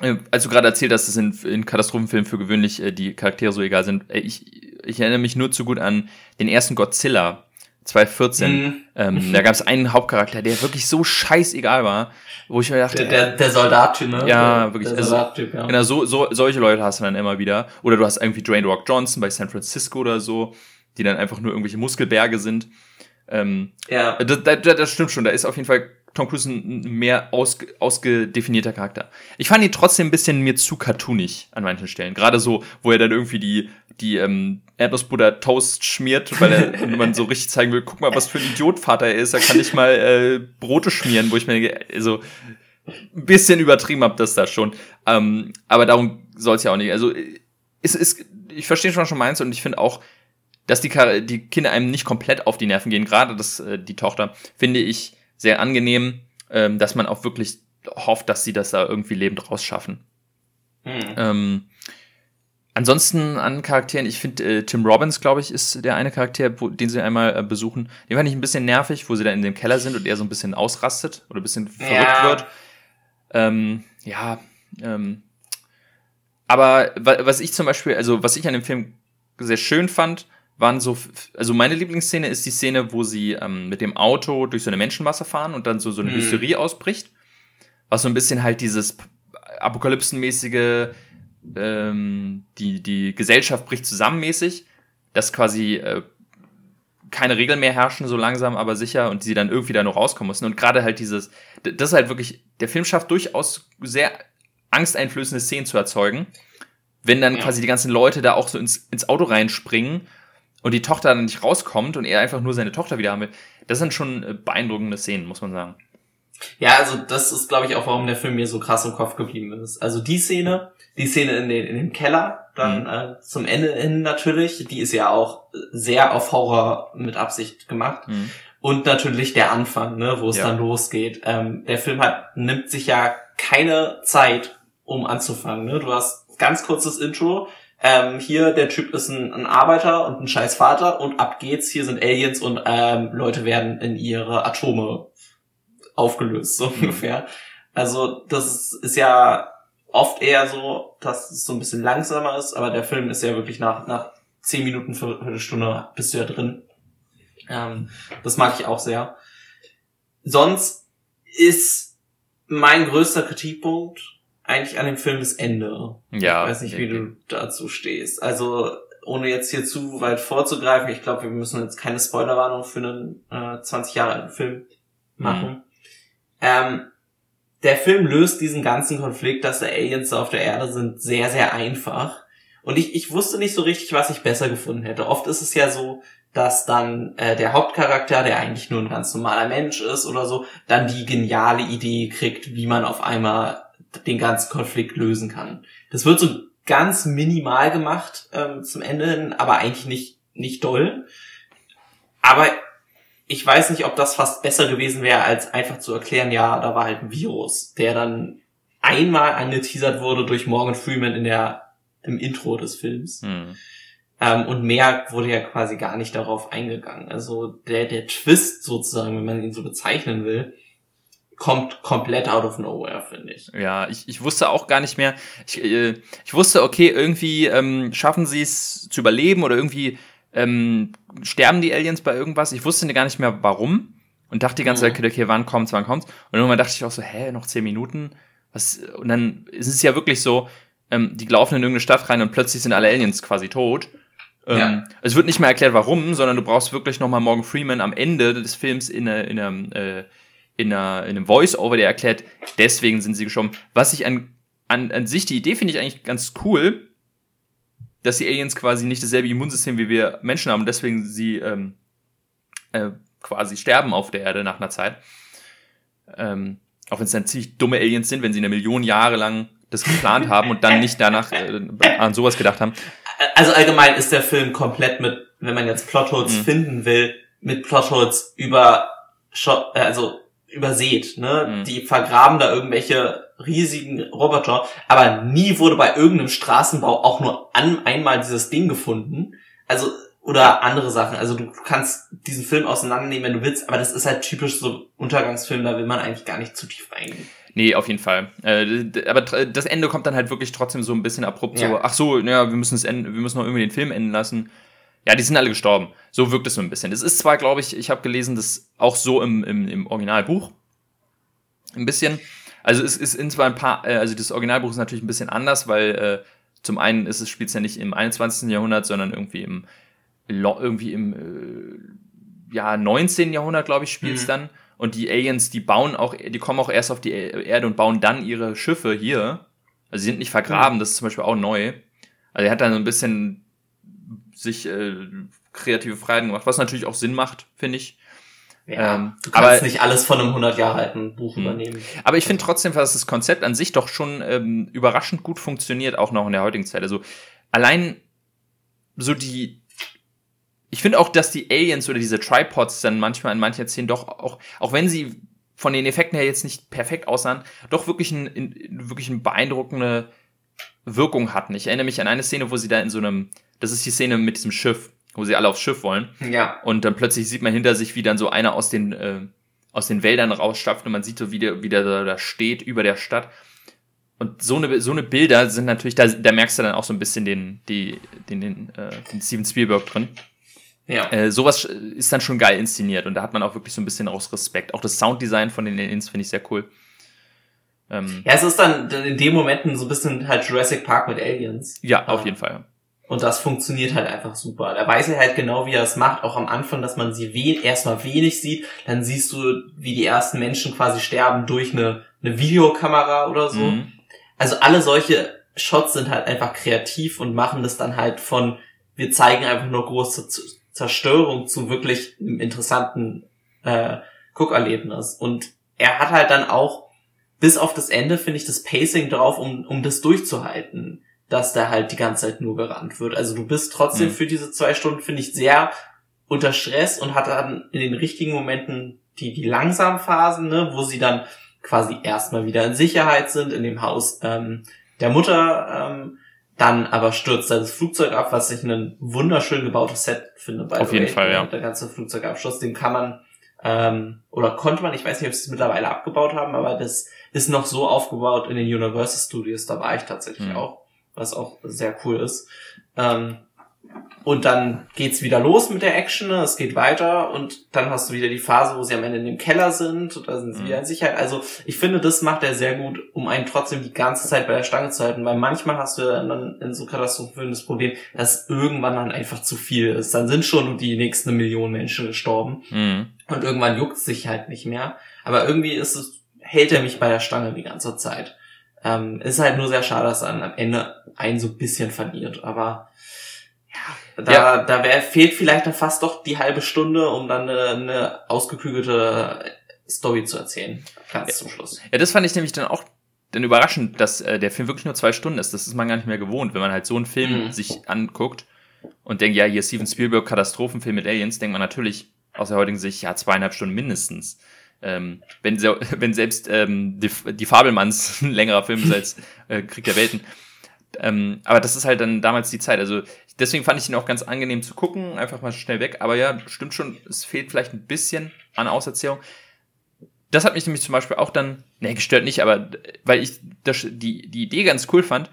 Äh, Als du gerade erzählt hast, dass in, in Katastrophenfilmen für gewöhnlich äh, die Charaktere so egal sind. Äh, ich, ich erinnere mich nur zu gut an den ersten Godzilla 2014. Mhm. Ähm, da gab es einen Hauptcharakter, der wirklich so scheißegal war, wo ich mir dachte, Der, der, der Soldattyp, ne? Ja, Der- wirklich, Der also- Soldattyp, ja. Genau, so, so, solche Leute hast du dann immer wieder. Oder du hast irgendwie Dwayne Rock Johnson bei San Francisco oder so, die dann einfach nur irgendwelche Muskelberge sind. Ähm, ja. das, das, das stimmt schon, da ist auf jeden Fall Tom Cruise ein mehr ausge, ausgedefinierter Charakter. Ich fand ihn trotzdem ein bisschen mir zu cartoonig an manchen Stellen. Gerade so, wo er dann irgendwie die, die ähm, Erdnussbutter Toast schmiert, weil er, man so richtig zeigen will, guck mal, was für ein Idiotvater er ist. Da kann ich mal äh, Brote schmieren, wo ich mir denke, also ein bisschen übertrieben hab das da schon. Ähm, aber darum soll es ja auch nicht. Also es ist, ich verstehe schon, was du meinst und ich finde auch, dass die, die Kinder einem nicht komplett auf die Nerven gehen, gerade das, äh, die Tochter, finde ich sehr angenehm, ähm, dass man auch wirklich hofft, dass sie das da irgendwie lebend rausschaffen. Hm. Ähm, ansonsten an Charakteren, ich finde, äh, Tim Robbins, glaube ich, ist der eine Charakter, wo, den sie einmal äh, besuchen. Den fand ich ein bisschen nervig, wo sie dann in dem Keller sind und er so ein bisschen ausrastet oder ein bisschen verrückt Ja. wird. Ähm, ja, ähm, aber wa was ich zum Beispiel, also was ich an dem Film sehr schön fand, waren so, also meine Lieblingsszene ist die Szene, wo sie ähm, mit dem Auto durch so eine Menschenmasse fahren und dann so, so eine Mhm. Hysterie ausbricht. Was so ein bisschen halt dieses apokalypsenmäßige, ähm, die, die Gesellschaft bricht zusammen mäßig, dass quasi äh, keine Regeln mehr herrschen, so langsam, aber sicher, und sie dann irgendwie da nur rauskommen müssen. Und gerade halt dieses, das ist halt wirklich, der Film schafft durchaus sehr angsteinflößende Szenen zu erzeugen, wenn dann Ja. quasi die ganzen Leute da auch so ins, ins Auto reinspringen und die Tochter dann nicht rauskommt und er einfach nur seine Tochter wieder haben will. Das sind schon äh, beeindruckende Szenen, muss man sagen. Ja, also das ist, glaube ich, auch, warum der Film mir so krass im Kopf geblieben ist. Also die Szene, die Szene in, den, in dem Keller, dann Mhm. äh, zum Ende hin natürlich, die ist ja auch sehr auf Horror mit Absicht gemacht. Mhm. Und natürlich der Anfang, ne, wo es Ja. dann losgeht. Ähm, der Film hat, nimmt sich ja keine Zeit, um anzufangen. Ne? Du hast ganz kurzes Intro. Ähm, hier, der Typ ist ein, ein Arbeiter und ein scheiß Vater und ab geht's. Hier sind Aliens und ähm, Leute werden in ihre Atome aufgelöst, so ungefähr. Also das ist, ist ja oft eher so, dass es so ein bisschen langsamer ist, aber der Film ist ja wirklich nach, nach zehn Minuten, Viertelstunde bist du ja drin. Ähm, das mag ich auch sehr. Sonst ist mein größter Kritikpunkt eigentlich an dem Film das Ende. Ja. Ich weiß nicht, wie du dazu stehst. Also, ohne jetzt hier zu weit vorzugreifen, ich glaube, wir müssen jetzt keine Spoilerwarnung für einen äh, 20 Jahre alten Film machen. Ähm, der Film löst diesen ganzen Konflikt, dass da Aliens auf der Erde sind, sehr, sehr einfach. Und ich, ich wusste nicht so richtig, was ich besser gefunden hätte. Oft ist es ja so, dass dann äh, der Hauptcharakter, der eigentlich nur ein ganz normaler Mensch ist oder so, dann die geniale Idee kriegt, wie man auf einmal den ganzen Konflikt lösen kann. Das wird so ganz minimal gemacht ähm, zum Ende hin, aber eigentlich nicht, nicht doll. Aber ich weiß nicht, ob das fast besser gewesen wäre, als einfach zu erklären, ja, da war halt ein Virus, der dann einmal angeteasert wurde durch Morgan Freeman in der, im Intro des Films. Hm. Ähm, und mehr wurde ja quasi gar nicht darauf eingegangen. Also der, der Twist sozusagen, wenn man ihn so bezeichnen will, kommt komplett out of nowhere, finde ich. Ja, ich, ich wusste auch gar nicht mehr. Ich, äh, ich wusste, okay, irgendwie ähm, schaffen sie es zu überleben oder irgendwie ähm, sterben die Aliens bei irgendwas. Ich wusste gar nicht mehr, warum. Und dachte die ganze Zeit, mhm. okay, okay, wann kommt's, wann kommt's? Und irgendwann dachte ich auch so, hä, noch zehn Minuten? Was? Und dann ist es ja wirklich so, ähm, die laufen in irgendeine Stadt rein und plötzlich sind alle Aliens quasi tot. Ähm, ja. Es wird nicht mehr erklärt, warum, sondern du brauchst wirklich nochmal Morgan Freeman am Ende des Films in, eine, in, einem, äh, in, einer, in einem Voice-Over, der erklärt, deswegen sind sie geschoben. Was ich an, an, an sich, die Idee finde ich eigentlich ganz cool, dass die Aliens quasi nicht dasselbe Immunsystem wie wir Menschen haben, deswegen sie ähm, äh, quasi sterben auf der Erde nach einer Zeit. Ähm, auch wenn es dann ziemlich dumme Aliens sind, wenn sie eine Million Jahre lang das geplant haben und dann nicht danach äh, an sowas gedacht haben also allgemein ist der Film komplett mit, wenn man jetzt Plotholes mhm. finden will, mit Plotholes über, äh, also übersät, ne? Mhm. Die vergraben da irgendwelche riesigen Roboter, aber nie wurde bei irgendeinem Straßenbau auch nur an, einmal dieses Ding gefunden. Also, oder andere Sachen. Also du kannst diesen Film auseinandernehmen, wenn du willst, aber das ist halt typisch so Untergangsfilm, da will man eigentlich gar nicht zu tief reingehen. Nee, auf jeden Fall. Äh, aber das Ende kommt dann halt wirklich trotzdem so ein bisschen abrupt. Ja. So, ach so, ja, wir müssen es enden, wir müssen noch irgendwie den Film enden lassen. Ja, die sind alle gestorben. So wirkt es so ein bisschen. Es ist zwar, glaube ich, ich habe gelesen, das auch so im, im, im Originalbuch. Ein bisschen. Also es ist in zwar ein paar, äh, also das Originalbuch ist natürlich ein bisschen anders, weil äh, zum einen ist es spielt ja nicht im 21. Jahrhundert, sondern irgendwie im irgendwie im äh, ja 19. Jahrhundert, glaube ich, spielt es mhm. dann. Und die Aliens, die bauen auch, die kommen auch erst auf die Erde und bauen dann ihre Schiffe hier. Also sie sind nicht vergraben, mhm. das ist zum Beispiel auch neu. Also er hat dann so ein bisschen sich äh, kreative Freiheiten gemacht, was natürlich auch Sinn macht, finde ich. Ja, ähm, du kannst aber, nicht alles von einem 100 Jahre alten Buch mh. übernehmen. Aber ich finde trotzdem, dass das Konzept an sich doch schon ähm, überraschend gut funktioniert, auch noch in der heutigen Zeit. Also allein so die, ich finde auch, dass die Aliens oder diese Tripods dann manchmal in manchen Szenen doch auch, auch wenn sie von den Effekten her jetzt nicht perfekt aussahen, doch wirklich, ein, wirklich eine beeindruckende Wirkung hatten. Ich erinnere mich an eine Szene, wo sie da in so einem, das ist die Szene mit diesem Schiff, wo sie alle aufs Schiff wollen. Ja. Und dann plötzlich sieht man hinter sich, wie dann so einer aus den, äh, aus den Wäldern rausstapft und man sieht so, wie der, wie der da steht über der Stadt. Und so eine, so eine Bilder sind natürlich, da, da merkst du dann auch so ein bisschen den, die, den, den, äh, den Steven Spielberg drin. Ja. Äh, sowas ist dann schon geil inszeniert und da hat man auch wirklich so ein bisschen aus Respekt. Auch das Sounddesign von den Aliens finde ich sehr cool. Ähm, ja, es ist dann in dem Momenten so ein bisschen halt Jurassic Park mit Aliens. Ja, auf jeden Fall. Und das funktioniert halt einfach super. Da weiß er halt genau, wie er es macht, auch am Anfang, dass man sie we erstmal wenig sieht. Dann siehst du, wie die ersten Menschen quasi sterben durch eine, eine Videokamera oder so. Mhm. Also alle solche Shots sind halt einfach kreativ und machen das dann halt von, wir zeigen einfach nur große Zerstörung zu wirklich einem interessanten äh, Guckerlebnis. Und er hat halt dann auch bis auf das Ende, finde ich, das Pacing drauf, um, um das durchzuhalten, dass da halt die ganze Zeit nur gerannt wird. Also du bist trotzdem mhm. für diese zwei Stunden, finde ich, sehr unter Stress und hat dann in den richtigen Momenten die, die langsamen Phasen, ne, wo sie dann quasi erstmal wieder in Sicherheit sind in dem Haus ähm, der Mutter ähm, dann aber stürzt da das Flugzeug ab, was ich ein wunderschön gebautes Set finde. Bei Auf jeden Fall, ja. Der ganze Flugzeugabschluss, den kann man ähm, oder konnte man, ich weiß nicht, ob sie es mittlerweile abgebaut haben, aber das ist noch so aufgebaut in den Universal Studios, da war ich tatsächlich mhm. auch, was auch sehr cool ist. Ähm, und dann geht's wieder los mit der Action, ne? es geht weiter und dann hast du wieder die Phase, wo sie am Ende in dem Keller sind und da sind sie mhm. wieder in Sicherheit. Also ich finde, das macht er sehr gut, um einen trotzdem die ganze Zeit bei der Stange zu halten, weil manchmal hast du dann in so Katastrophen das Problem, dass irgendwann dann einfach zu viel ist. Dann sind schon die nächsten Millionen Menschen gestorben mhm. und irgendwann juckt es sich halt nicht mehr. Aber irgendwie ist es, hält er mich bei der Stange die ganze Zeit. Ähm, ist halt nur sehr schade, dass er dann am Ende einen so ein bisschen verliert, aber ja, da, ja. da wär, fehlt vielleicht dann fast doch die halbe Stunde, um dann eine, eine ausgeklügelte Story zu erzählen. Ganz ja. zum Schluss. Ja, das fand ich nämlich dann auch dann überraschend, dass äh, der Film wirklich nur zwei Stunden ist. Das ist man gar nicht mehr gewohnt, wenn man halt so einen Film mhm. sich anguckt und denkt, ja, hier Steven Spielberg, Katastrophenfilm mit Aliens, denkt man natürlich aus der heutigen Sicht, ja, zweieinhalb Stunden mindestens. Ähm, wenn, wenn selbst ähm, die, die Fabelmanns ein längerer Film ist als äh, Krieg der Welten, Ähm, aber das ist halt dann damals die Zeit. Also deswegen fand ich ihn auch ganz angenehm zu gucken, einfach mal schnell weg. Aber ja, stimmt schon, es fehlt vielleicht ein bisschen an Auserzählung. Das hat mich nämlich zum Beispiel auch dann, ne, gestört nicht, aber weil ich das, die, die Idee ganz cool fand.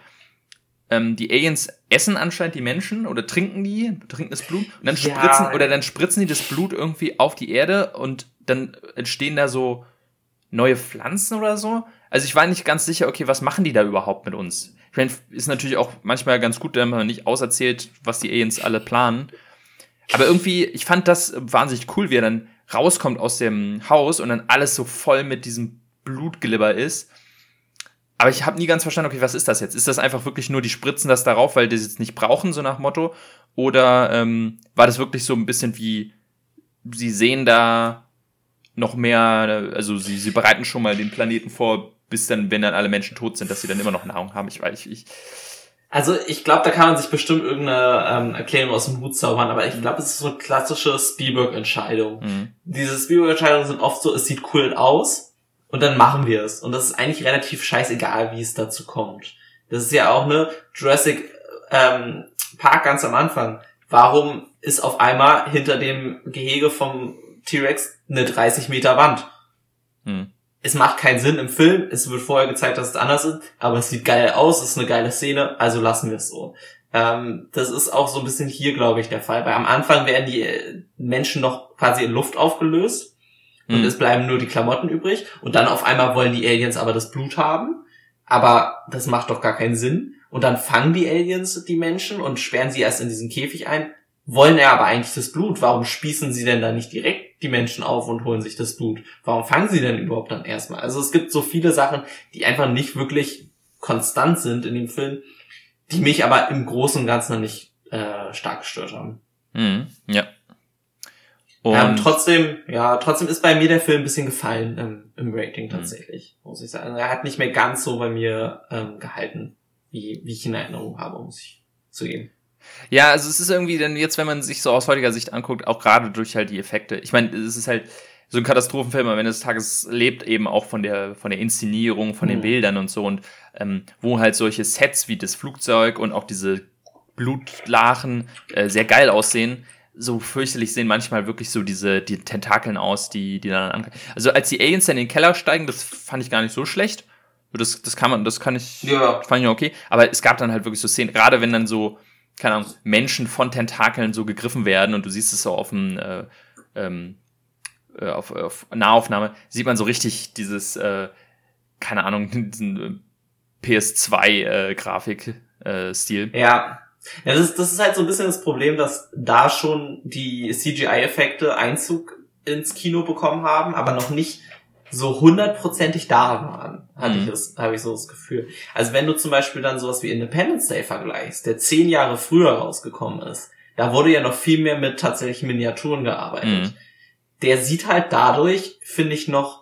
Ähm, die Aliens essen anscheinend die Menschen oder trinken die, trinken das Blut und dann Ja. spritzen oder dann spritzen die das Blut irgendwie auf die Erde und dann entstehen da so neue Pflanzen oder so. Also ich war nicht ganz sicher, okay, was machen die da überhaupt mit uns? Ich meine, ist natürlich auch manchmal ganz gut, wenn man nicht auserzählt, was die Aliens alle planen. Aber irgendwie, ich fand das wahnsinnig cool, wie er dann rauskommt aus dem Haus und dann alles so voll mit diesem Blutglibber ist. Aber ich habe nie ganz verstanden, okay, was ist das jetzt? Ist das einfach wirklich nur, die spritzen das darauf, weil die es jetzt nicht brauchen, so nach Motto? Oder ähm, war das wirklich so ein bisschen wie, sie sehen da noch mehr, also sie, sie bereiten schon mal den Planeten vor, bis dann, wenn dann alle Menschen tot sind, dass sie dann immer noch Nahrung haben. Ich weiß, ich, ich Also ich glaube, da kann man sich bestimmt irgendeine ähm, Erklärung aus dem Hut zaubern, aber ich glaube, es ist so eine klassische Spielberg-Entscheidung. mh. Diese Spielberg-Entscheidungen sind oft so, es sieht cool aus und dann machen wir es. Und das ist eigentlich relativ scheißegal, wie es dazu kommt. Das ist ja auch eine Jurassic ähm, Park ganz am Anfang. Warum ist auf einmal hinter dem Gehege vom T-Rex eine 30 Meter Wand? Hm. es macht keinen Sinn im Film, es wird vorher gezeigt, dass es anders ist, aber es sieht geil aus, es ist eine geile Szene, also lassen wir es so. Ähm, das ist auch so ein bisschen hier, glaube ich, der Fall. Weil am Anfang werden die äh, Menschen noch quasi in Luft aufgelöst und Hm. es bleiben nur die Klamotten übrig und dann auf einmal wollen die Aliens aber das Blut haben, aber das macht doch gar keinen Sinn. Und dann fangen die Aliens die Menschen und sperren sie erst in diesen Käfig ein, wollen ja aber eigentlich das Blut. Warum spießen sie denn da nicht direkt die Menschen auf und holen sich das Blut? Warum fangen sie denn überhaupt dann erstmal? Also es gibt so viele Sachen, die einfach nicht wirklich konstant sind in dem Film, die mich aber im Großen und Ganzen noch nicht äh, stark gestört haben. Mhm. Ja. Und Ähm, trotzdem, ja, trotzdem ist bei mir der Film ein bisschen gefallen ähm, im Rating Mhm. tatsächlich, muss ich sagen. Er hat nicht mehr ganz so bei mir ähm, gehalten, wie, wie ich in Erinnerung habe, muss ich zugeben. ja, also es ist irgendwie dann jetzt, wenn man sich so aus heutiger Sicht anguckt, auch gerade durch halt die Effekte. Ich meine, es ist halt so ein Katastrophenfilm am Ende des Tages lebt eben auch von der von der Inszenierung, von den Mhm. Bildern und so und ähm, wo halt solche Sets wie das Flugzeug und auch diese Blutlachen äh, sehr geil aussehen. So fürchterlich sehen manchmal wirklich so diese die Tentakeln aus, die die dann an. Also als die Aliens dann in den Keller steigen, das fand ich gar nicht so schlecht. Das, das kann man, das kann ich, Ja. fand ich okay. Aber es gab dann halt wirklich so Szenen, gerade wenn dann so, keine Ahnung, Menschen von Tentakeln so gegriffen werden und du siehst es so auf dem, äh, ähm, äh, auf, auf Nahaufnahme, sieht man so richtig dieses, äh, keine Ahnung, diesen PS2-Grafik-Stil. Ja. Ja, das ist, das ist halt so ein bisschen das Problem, dass da schon die CGI-Effekte Einzug ins Kino bekommen haben, aber noch nicht so hundertprozentig da waren, hatte Mhm. ich das, habe ich so das Gefühl. Also wenn du zum Beispiel dann sowas wie Independence Day vergleichst, der zehn Jahre früher rausgekommen ist, da wurde ja noch viel mehr mit tatsächlich Miniaturen gearbeitet. Mhm. Der sieht halt dadurch, finde ich, noch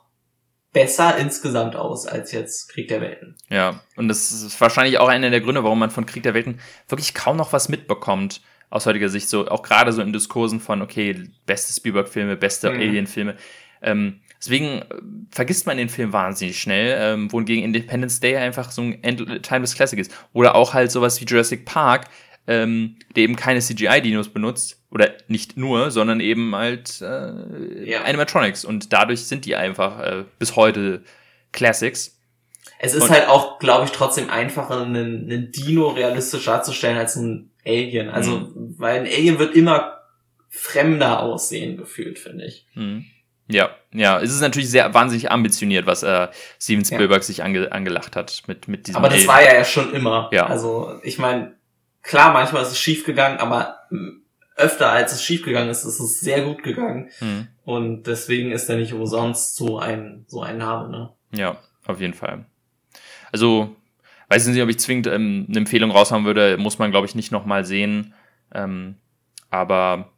besser insgesamt aus als jetzt Krieg der Welten. Ja, und das ist wahrscheinlich auch einer der Gründe, warum man von Krieg der Welten wirklich kaum noch was mitbekommt aus heutiger Sicht. So auch gerade so in Diskursen von okay, beste Spielberg-Filme, beste Mhm. Alien-Filme. Ähm, deswegen äh, vergisst man den Film wahnsinnig schnell, ähm, wohingegen Independence Day einfach so ein End Timeless Classic ist. Oder auch halt sowas wie Jurassic Park, ähm, der eben keine CGI-Dinos benutzt. Oder nicht nur, sondern eben halt äh, Ja. Animatronics. Und dadurch sind die einfach äh, bis heute Classics. Es ist Und- halt auch, glaube ich, trotzdem einfacher, einen, einen Dino realistisch darzustellen als ein Alien. Also, Mhm. weil ein Alien wird immer fremder aussehen, gefühlt, finde ich. Mhm. Ja, ja, es ist natürlich sehr wahnsinnig ambitioniert, was äh, Steven Ja. Spielberg sich ange angelacht hat mit, mit diesem Aber das Alien. war ja, ja schon immer. Ja. Also, ich meine, klar, manchmal ist es schief gegangen, aber öfter als es schief gegangen ist, ist es sehr gut gegangen. Mhm. Und deswegen ist er nicht umsonst so ein, so ein Name, ne? Ja, auf jeden Fall. Also, weiß ich nicht, ob ich zwingend ähm, eine Empfehlung raushauen würde, muss man, glaube ich, nicht nochmal sehen. Ähm, aber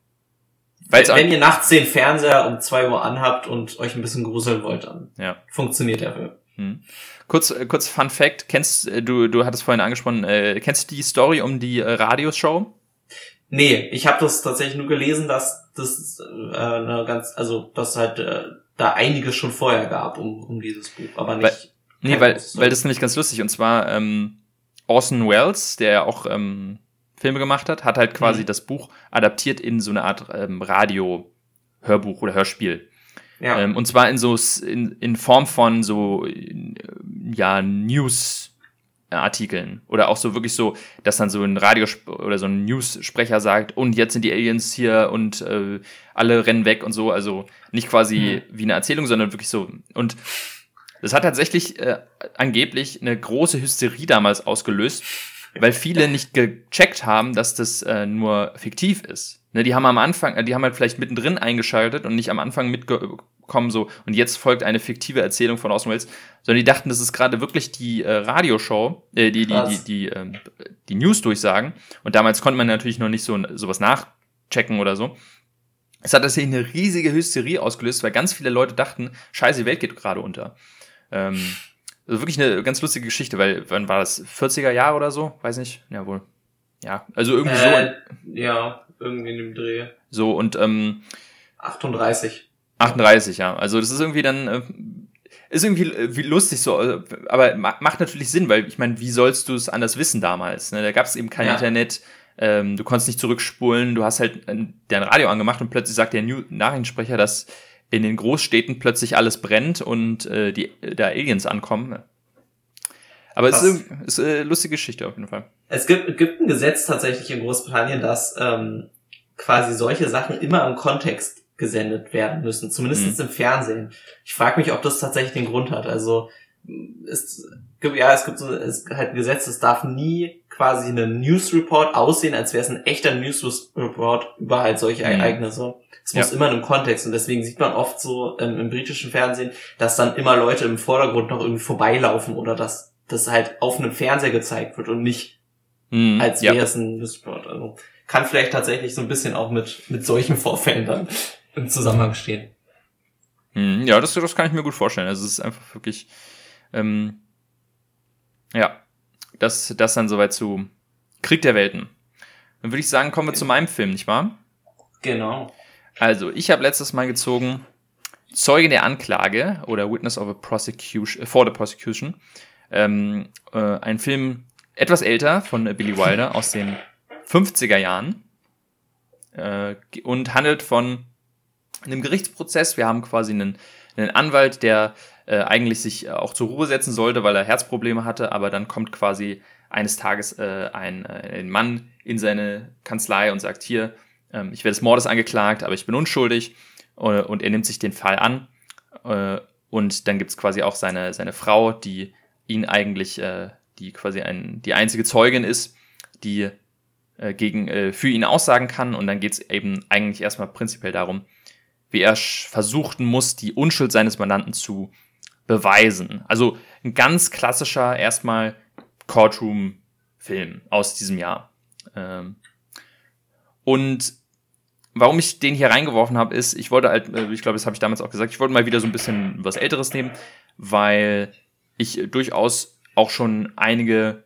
weil es Wenn ihr nachts den Fernseher um zwei Uhr anhabt und euch ein bisschen gruseln wollt, dann ja. funktioniert der Film. Hm. Kurz, äh, kurz Fun Fact, kennst äh, du, du hattest vorhin angesprochen, äh, kennst du die Story um die äh, Radioshow? Nee, ich habe das tatsächlich nur gelesen, dass das äh, eine ganz, also dass halt äh, da einiges schon vorher gab um, um dieses Buch, aber nicht. Nee, kein weil, weil das ist nämlich ganz lustig. Und zwar, ähm, Orson Welles, der ja auch ähm, Filme gemacht hat, hat halt quasi Mhm. das Buch adaptiert in so eine Art ähm, Radio-Hörbuch oder Hörspiel. Ja. Ähm, und zwar in so in, in Form von so ja News-Artikeln oder auch so wirklich so, dass dann so ein Radio oder so ein News-Sprecher sagt, und jetzt sind die Aliens hier und äh, alle rennen weg und so. Also nicht quasi wie eine Erzählung, sondern wirklich so. Und das hat tatsächlich äh, angeblich eine große Hysterie damals ausgelöst, weil viele nicht gecheckt haben, dass das äh, nur fiktiv ist. Ne, die haben am Anfang, äh, die haben halt vielleicht mittendrin eingeschaltet und nicht am Anfang mitgekommen so und jetzt folgt eine fiktive Erzählung von Orson Welles, sondern die dachten, das ist gerade wirklich die äh, Radioshow, äh, die die die die ähm, die News durchsagen und damals konnte man natürlich noch nicht so sowas nachchecken oder so. Es hat tatsächlich eine riesige Hysterie ausgelöst, weil ganz viele Leute dachten, scheiße, die Welt geht gerade unter. Ähm, also wirklich eine ganz lustige Geschichte, weil wann war das? 40er Jahre oder so? Weiß nicht. Ja, wohl. Ja, also irgendwie äh, ja, irgendwie in dem Dreh. so. So und ähm, 38. 38, ja. Also das ist irgendwie dann, äh, ist irgendwie äh, wie lustig so, äh, aber ma macht natürlich Sinn, weil ich meine, wie sollst du es anders wissen damals? Ne? Da gab es eben kein Ja. Internet, ähm, du konntest nicht zurückspulen, du hast halt dein Radio angemacht und plötzlich sagt der New Nachrichtensprecher, dass in den Großstädten plötzlich alles brennt und äh, die da Aliens ankommen. Aber es Krass. ist, irgendwie- ist äh, lustige Geschichte auf jeden Fall. Es gibt, gibt ein Gesetz tatsächlich in Großbritannien, dass ähm, quasi solche Sachen immer im Kontext gesendet werden müssen, zumindest Mhm. im Fernsehen. Ich frage mich, ob das tatsächlich den Grund hat. Also es gibt ja, es gibt so es halt ein Gesetz, es darf nie quasi ein News Report aussehen, als wäre es ein echter News Report über halt solche Mhm. Ereignisse. Es Ja. muss immer in einem Kontext und deswegen sieht man oft so ähm, im britischen Fernsehen, dass dann immer Leute im Vordergrund noch irgendwie vorbeilaufen oder dass das halt auf einem Fernseher gezeigt wird und nicht Mhm, als ja. wäre es ein Newsport. Also kann vielleicht tatsächlich so ein bisschen auch mit, mit solchen Vorfällen dann im Zusammenhang stehen. Mhm, Ja, das, das kann ich mir gut vorstellen. Also es ist einfach wirklich, ähm, ja, das, das dann soweit zu Krieg der Welten. Dann würde ich sagen, kommen wir zu meinem Film, nicht wahr? Genau. Also, ich habe letztes Mal gezogen Zeuge der Anklage oder Witness of a Prosecution, äh, for the Prosecution. Ähm, äh, ein Film etwas älter von äh, Billy Wilder aus den 50er Jahren äh, und handelt von einem Gerichtsprozess. Wir haben quasi einen, einen Anwalt, der äh, eigentlich sich äh, auch zur Ruhe setzen sollte, weil er Herzprobleme hatte, aber dann kommt quasi eines Tages äh, ein, äh, ein Mann in seine Kanzlei und sagt, hier, ähm, ich werde des Mordes angeklagt, aber ich bin unschuldig äh, und er nimmt sich den Fall an äh, und dann gibt's quasi auch seine, seine Frau, die ihn eigentlich, äh, die quasi ein, die einzige Zeugin ist, die gegen, äh, für ihn aussagen kann und dann geht's eben eigentlich erstmal prinzipiell darum, wie er versuchen muss, die Unschuld seines Mandanten zu beweisen. Also ein ganz klassischer erstmal Courtroom-Film aus diesem Jahr. Ähm, und warum ich den hier reingeworfen habe, ist, ich wollte halt, äh, ich glaube, das habe ich damals auch gesagt, ich wollte mal wieder so ein bisschen was Älteres nehmen, weil ich äh, durchaus auch schon einige,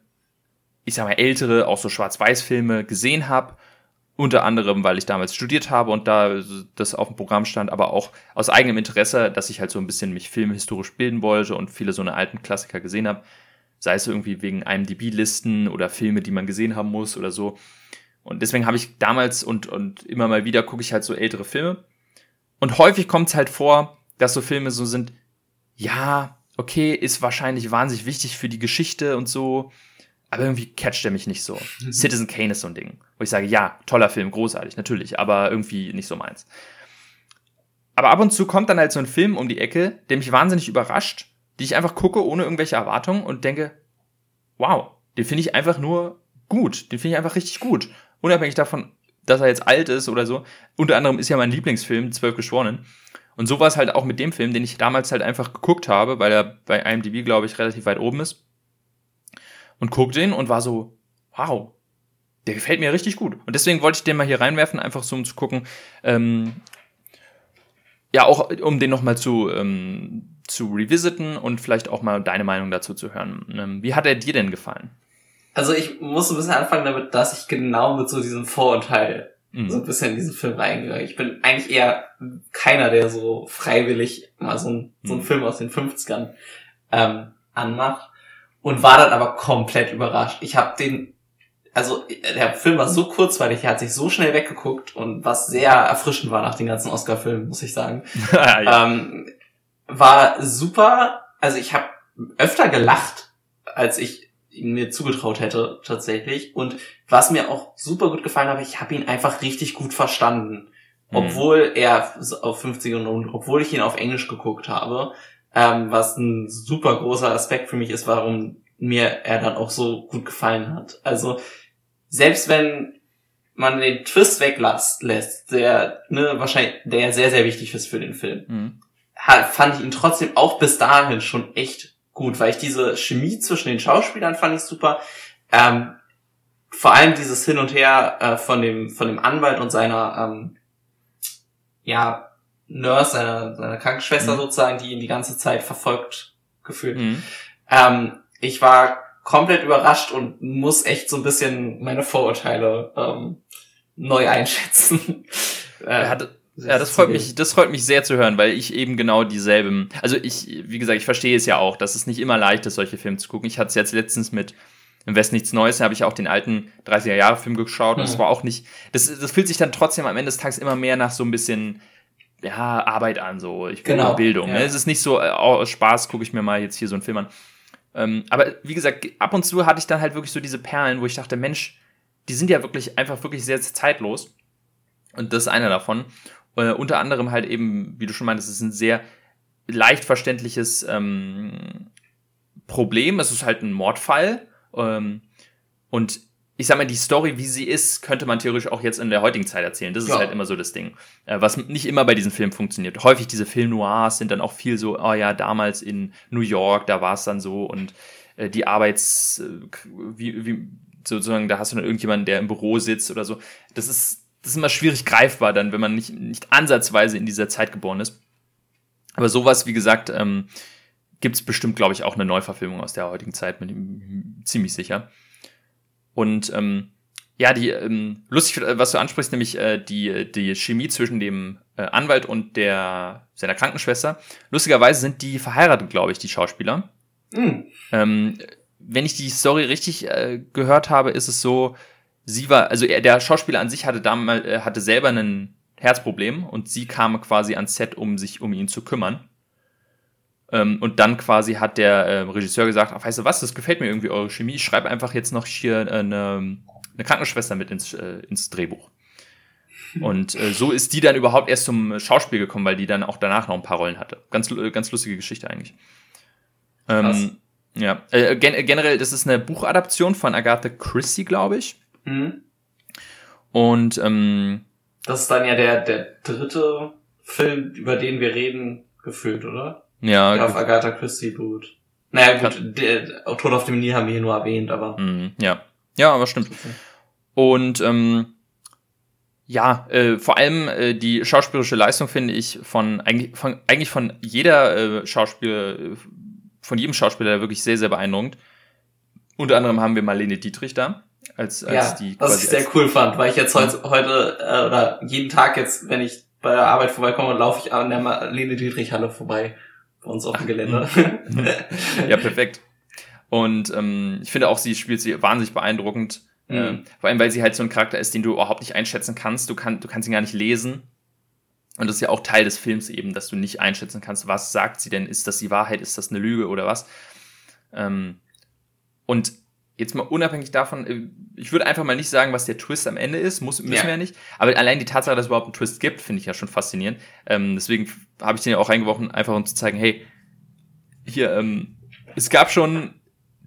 ich sag mal, ältere, auch so Schwarz-Weiß-Filme gesehen habe. Unter anderem, weil ich damals studiert habe und da das auf dem Programm stand, aber auch aus eigenem Interesse, dass ich halt so ein bisschen mich filmhistorisch bilden wollte und viele so eine alten Klassiker gesehen habe. Sei es irgendwie wegen IMDb-Listen oder Filme, die man gesehen haben muss oder so. Und deswegen habe ich damals und, und immer mal wieder gucke ich halt so ältere Filme. Und häufig kommt es halt vor, dass so Filme so sind, ja, okay, ist wahrscheinlich wahnsinnig wichtig für die Geschichte und so, aber irgendwie catcht er mich nicht so. Citizen Kane ist so ein Ding, wo ich sage, ja, toller Film, großartig, natürlich, aber irgendwie nicht so meins. Aber ab und zu kommt dann halt so ein Film um die Ecke, der mich wahnsinnig überrascht, die ich einfach gucke ohne irgendwelche Erwartungen und denke, wow, den finde ich einfach nur gut, den finde ich einfach richtig gut. Unabhängig davon, dass er jetzt alt ist oder so. Unter anderem ist ja mein Lieblingsfilm, Zwölf Geschworenen. Und so war es halt auch mit dem Film, den ich damals halt einfach geguckt habe, weil er bei IMDb, glaube ich, relativ weit oben ist. Und guckte den und war so, wow, der gefällt mir richtig gut. Und deswegen wollte ich den mal hier reinwerfen, einfach so um zu gucken, ähm, ja, auch um den nochmal zu, ähm, zu revisiten und vielleicht auch mal deine Meinung dazu zu hören. Ähm, wie hat er dir denn gefallen? Also ich muss ein bisschen anfangen damit, dass ich genau mit so diesem Vorurteil Mhm. so ein bisschen in diesen Film reingegangen. Ich bin eigentlich eher keiner, der so freiwillig mal so, ein, so einen Mhm. Film aus den 50ern ähm, anmacht. Und war dann aber komplett überrascht. Ich habe den, also der Film war so kurzweilig, er hat sich so schnell weggeguckt und was sehr erfrischend war nach den ganzen Oscar-Filmen, muss ich sagen. ja. ähm, war super. Also ich habe öfter gelacht, als ich ihn mir zugetraut hätte tatsächlich. Und was mir auch super gut gefallen hat, ich habe ihn einfach richtig gut verstanden. Mhm. Obwohl er auf 50 und obwohl ich ihn auf Englisch geguckt habe, ähm, was ein super großer Aspekt für mich ist, warum mir er dann auch so gut gefallen hat. Also selbst wenn man den Twist weglässt, lässt, der ne, wahrscheinlich der sehr sehr wichtig ist für den Film, mhm. fand ich ihn trotzdem auch bis dahin schon echt gut, weil ich diese Chemie zwischen den Schauspielern fand ich super. Ähm, vor allem dieses Hin und Her äh, von dem von dem Anwalt und seiner ähm, ja Nurse, seiner, seiner Krankenschwester mhm. sozusagen, die ihn die ganze Zeit verfolgt gefühlt. Mhm. Ähm, ich war komplett überrascht und muss echt so ein bisschen meine Vorurteile ähm, neu einschätzen. er hatte ja, das freut mich, das freut mich sehr zu hören, weil ich eben genau dieselben, also ich, wie gesagt, ich verstehe es ja auch, dass es nicht immer leicht ist, solche Filme zu gucken. Ich hatte es jetzt letztens mit im West nichts Neues, da habe ich auch den alten 30er Jahre Film geschaut und es war auch nicht, das, das fühlt sich dann trotzdem am Ende des Tages immer mehr nach so ein bisschen, ja, Arbeit an, so, ich bin genau, Bildung. Ja. Ne? Es ist nicht so, oh, Spaß, gucke ich mir mal jetzt hier so einen Film an. Ähm, aber wie gesagt, ab und zu hatte ich dann halt wirklich so diese Perlen, wo ich dachte, Mensch, die sind ja wirklich einfach wirklich sehr, sehr zeitlos. Und das ist einer davon. Äh, unter anderem halt eben, wie du schon meintest, es ist ein sehr leicht verständliches ähm, Problem. Es ist halt ein Mordfall. Ähm, und ich sag mal, die Story, wie sie ist, könnte man theoretisch auch jetzt in der heutigen Zeit erzählen. Das ist ja. halt immer so das Ding. Äh, was nicht immer bei diesen Filmen funktioniert. Häufig diese Film-Noirs sind dann auch viel so, oh ja, damals in New York, da war es dann so und äh, die Arbeits, äh, wie, wie, sozusagen, da hast du dann irgendjemanden, der im Büro sitzt oder so. Das ist, das ist immer schwierig greifbar dann, wenn man nicht, nicht ansatzweise in dieser Zeit geboren ist. Aber sowas, wie gesagt, ähm, gibt es bestimmt, glaube ich, auch eine Neuverfilmung aus der heutigen Zeit, mit ihm ziemlich sicher. Und ähm, ja, die ähm, lustig, was du ansprichst, nämlich äh, die, die Chemie zwischen dem äh, Anwalt und der seiner Krankenschwester. Lustigerweise sind die verheiratet, glaube ich, die Schauspieler. Mhm. Ähm, wenn ich die Story richtig äh, gehört habe, ist es so, sie war, also er, der Schauspieler an sich hatte damals, äh, hatte selber ein Herzproblem und sie kam quasi ans Set, um sich um ihn zu kümmern. Ähm, und dann quasi hat der äh, Regisseur gesagt, ach, weißt du was, das gefällt mir irgendwie eure Chemie, ich schreibe einfach jetzt noch hier äh, eine, eine Krankenschwester mit ins, äh, ins Drehbuch. Und äh, so ist die dann überhaupt erst zum Schauspiel gekommen, weil die dann auch danach noch ein paar Rollen hatte. Ganz, äh, ganz lustige Geschichte eigentlich. Ähm, ja, äh, gen generell, das ist eine Buchadaption von Agatha Christie, glaube ich. Mhm. Und ähm, das ist dann ja der, der dritte Film, über den wir reden, gefühlt, oder? Ja. Der auf Agatha Christie beruht. Naja, gut, der, Tod auf dem Nil haben wir hier nur erwähnt, aber. Mhm, ja. Ja, aber stimmt. Und ähm, ja, äh, vor allem äh, die schauspielerische Leistung finde ich von eigentlich von eigentlich von jeder äh, Schauspieler, äh, von jedem Schauspieler wirklich sehr, sehr beeindruckend. Unter anderem haben wir Marlene Dietrich da als, als ja, die. Was ich sehr cool fand, weil ich jetzt heute, heute äh, oder jeden Tag jetzt, wenn ich bei der Arbeit vorbeikomme, laufe ich an der Marlene Dietrich Halle vorbei bei uns auf dem Gelände. ja, perfekt. Und ähm, ich finde auch, sie spielt sie wahnsinnig beeindruckend. Mhm. Äh, vor allem, weil sie halt so ein Charakter ist, den du überhaupt nicht einschätzen kannst. Du, kann, du kannst ihn gar nicht lesen. Und das ist ja auch Teil des Films eben, dass du nicht einschätzen kannst, was sagt sie denn? Ist das die Wahrheit? Ist das eine Lüge oder was? Ähm, und jetzt mal unabhängig davon, äh, ich würde einfach mal nicht sagen, was der Twist am Ende ist, muss, müssen ja. wir ja nicht. Aber allein die Tatsache, dass es überhaupt einen Twist gibt, finde ich ja schon faszinierend. Ähm, deswegen habe ich den ja auch reingeworfen, einfach um zu zeigen, hey, hier, ähm, es gab schon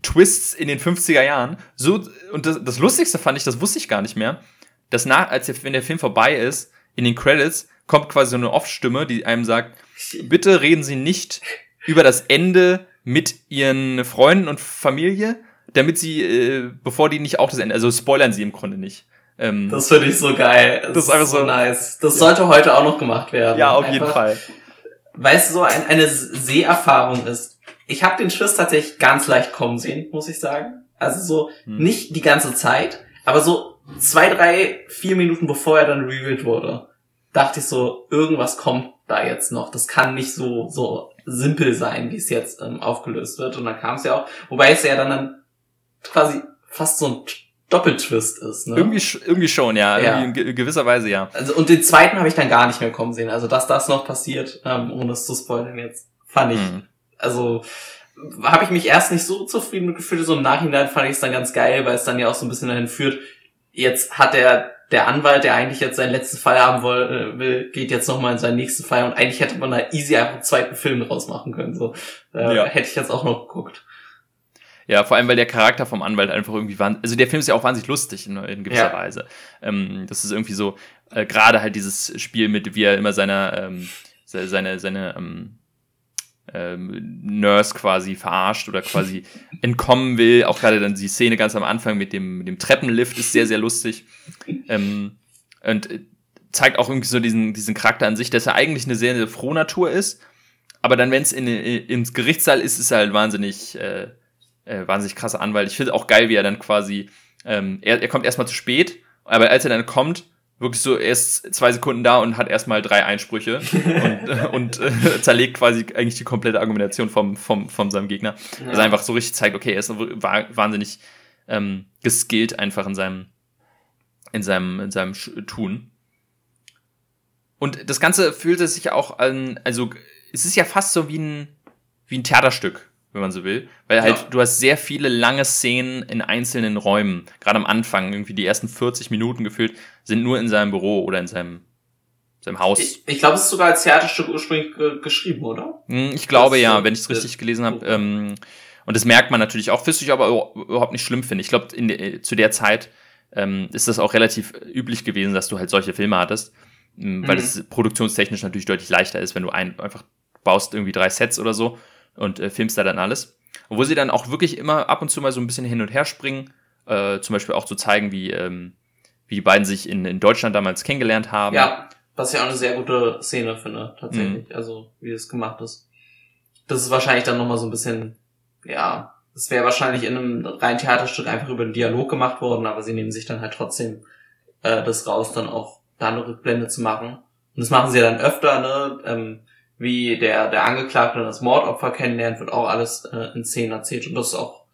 Twists in den 50er Jahren. So, und das, das Lustigste fand ich, das wusste ich gar nicht mehr, dass nach, als der, wenn der Film vorbei ist, in den Credits kommt quasi so eine Off-Stimme, die einem sagt, bitte reden Sie nicht über das Ende mit Ihren Freunden und Familie, damit sie, äh, bevor die nicht auch das Ende, also spoilern sie im Grunde nicht. Ähm, das finde ich so geil. Das, das ist einfach so, nice. Das ja. sollte heute auch noch gemacht werden. Ja, auf einfach, jeden Fall. Weißt du, so ein, eine Seherfahrung ist. Ich habe den Twist tatsächlich ganz leicht kommen sehen, muss ich sagen. Also so hm. nicht die ganze Zeit, aber so zwei, drei, vier Minuten bevor er dann revealed wurde, dachte ich so, irgendwas kommt da jetzt noch. Das kann nicht so so simpel sein, wie es jetzt ähm, aufgelöst wird. Und dann kam es ja auch, wobei es ja dann, dann quasi fast so ein Doppeltwist ist. Ne? Irgendwie, irgendwie schon, ja. ja. Irgendwie in gewisser Weise, ja. Also, und den zweiten habe ich dann gar nicht mehr kommen sehen. Also, dass das noch passiert, ähm, ohne es zu spoilern jetzt, fand ich, mhm. also habe ich mich erst nicht so zufrieden gefühlt, so im Nachhinein fand ich es dann ganz geil, weil es dann ja auch so ein bisschen dahin führt, jetzt hat er der Anwalt, der eigentlich jetzt seinen letzten Fall haben äh, will, geht jetzt nochmal in seinen nächsten Fall und eigentlich hätte man da easy einfach einen zweiten Film draus machen können. So äh, ja. hätte ich jetzt auch noch geguckt. Ja, vor allem, weil der Charakter vom Anwalt einfach irgendwie war. Also der Film ist ja auch wahnsinnig lustig in, in gewisser ja. Weise. Ähm, das ist irgendwie so, äh, gerade halt dieses Spiel mit, wie er immer seine, ähm, seine, seine, ähm, ähm, Nurse quasi verarscht oder quasi entkommen will. Auch gerade dann die Szene ganz am Anfang mit dem, mit dem Treppenlift ist sehr, sehr lustig. Ähm, und zeigt auch irgendwie so diesen, diesen Charakter an sich, dass er eigentlich eine sehr, sehr frohe Natur ist. Aber dann, wenn es in, in, ins Gerichtssaal ist, ist er halt wahnsinnig, äh, äh, wahnsinnig krasser Anwalt. Ich finde auch geil, wie er dann quasi, ähm, er, er kommt erstmal zu spät, aber als er dann kommt, wirklich so erst zwei Sekunden da und hat erstmal drei Einsprüche und, und äh, zerlegt quasi eigentlich die komplette Argumentation vom, vom, von seinem Gegner. Ja. Also einfach so richtig zeigt, okay, er ist wahnsinnig ähm, geskillt einfach in seinem, in seinem, in seinem Tun. Und das Ganze fühlt sich auch an, also es ist ja fast so wie ein, wie ein Theaterstück wenn man so will. Weil halt, ja. du hast sehr viele lange Szenen in einzelnen Räumen. Gerade am Anfang, irgendwie die ersten 40 Minuten gefühlt, sind nur in seinem Büro oder in seinem, seinem Haus. Ich, ich glaube, es ist sogar als Theaterstück ursprünglich äh, geschrieben, oder? Hm, ich glaube das, ja, wenn ich es richtig gelesen habe. Ähm, und das merkt man natürlich auch, was ich aber überhaupt nicht schlimm finde. Ich glaube, zu der Zeit ähm, ist das auch relativ üblich gewesen, dass du halt solche Filme hattest. Ähm, weil es produktionstechnisch natürlich deutlich leichter ist, wenn du ein, einfach baust irgendwie drei Sets oder so und äh, filmst da dann alles. wo sie dann auch wirklich immer ab und zu mal so ein bisschen hin und her springen, äh, zum Beispiel auch zu zeigen, wie, ähm, wie die beiden sich in, in Deutschland damals kennengelernt haben. Ja, was ich auch eine sehr gute Szene finde, tatsächlich. Mhm. Also, wie das gemacht ist. Das ist wahrscheinlich dann nochmal so ein bisschen, ja, das wäre wahrscheinlich in einem reinen Theaterstück einfach über den Dialog gemacht worden, aber sie nehmen sich dann halt trotzdem äh, das raus, dann auch da eine Rückblende zu machen. Und das machen sie ja dann öfter, ne? Ähm, wie der, der Angeklagte das Mordopfer kennenlernt, wird auch alles äh, in Szenen erzählt. Und das ist auch,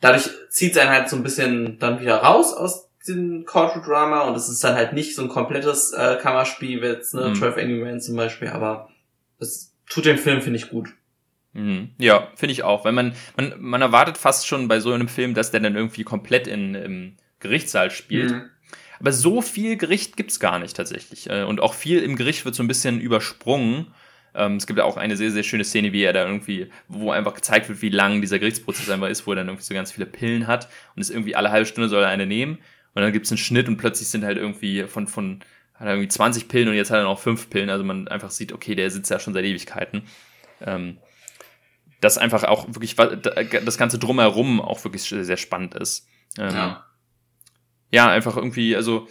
dadurch zieht es einen halt so ein bisschen dann wieder raus aus diesem Cultural Drama und es ist dann halt nicht so ein komplettes äh, Kammerspiel wie jetzt, ne, mhm. 12 Angry Men zum Beispiel, aber es tut den Film, finde ich, gut. Mhm. Ja, finde ich auch, weil man, man, man erwartet fast schon bei so einem Film, dass der dann irgendwie komplett in, im Gerichtssaal spielt. Mhm. Aber so viel Gericht gibt's gar nicht tatsächlich. Äh, und auch viel im Gericht wird so ein bisschen übersprungen. Ähm, es gibt ja auch eine sehr, sehr schöne Szene, wie er da irgendwie, wo einfach gezeigt wird, wie lang dieser Gerichtsprozess einfach ist, wo er dann irgendwie so ganz viele Pillen hat und es irgendwie alle halbe Stunde soll er eine nehmen und dann gibt es einen Schnitt und plötzlich sind halt irgendwie von, von, hat er irgendwie 20 Pillen und jetzt hat er noch 5 Pillen, also man einfach sieht, okay, der sitzt ja schon seit Ewigkeiten. Ähm, das einfach auch wirklich, das Ganze drumherum auch wirklich sehr spannend ist. Ähm, ja. ja, einfach irgendwie, also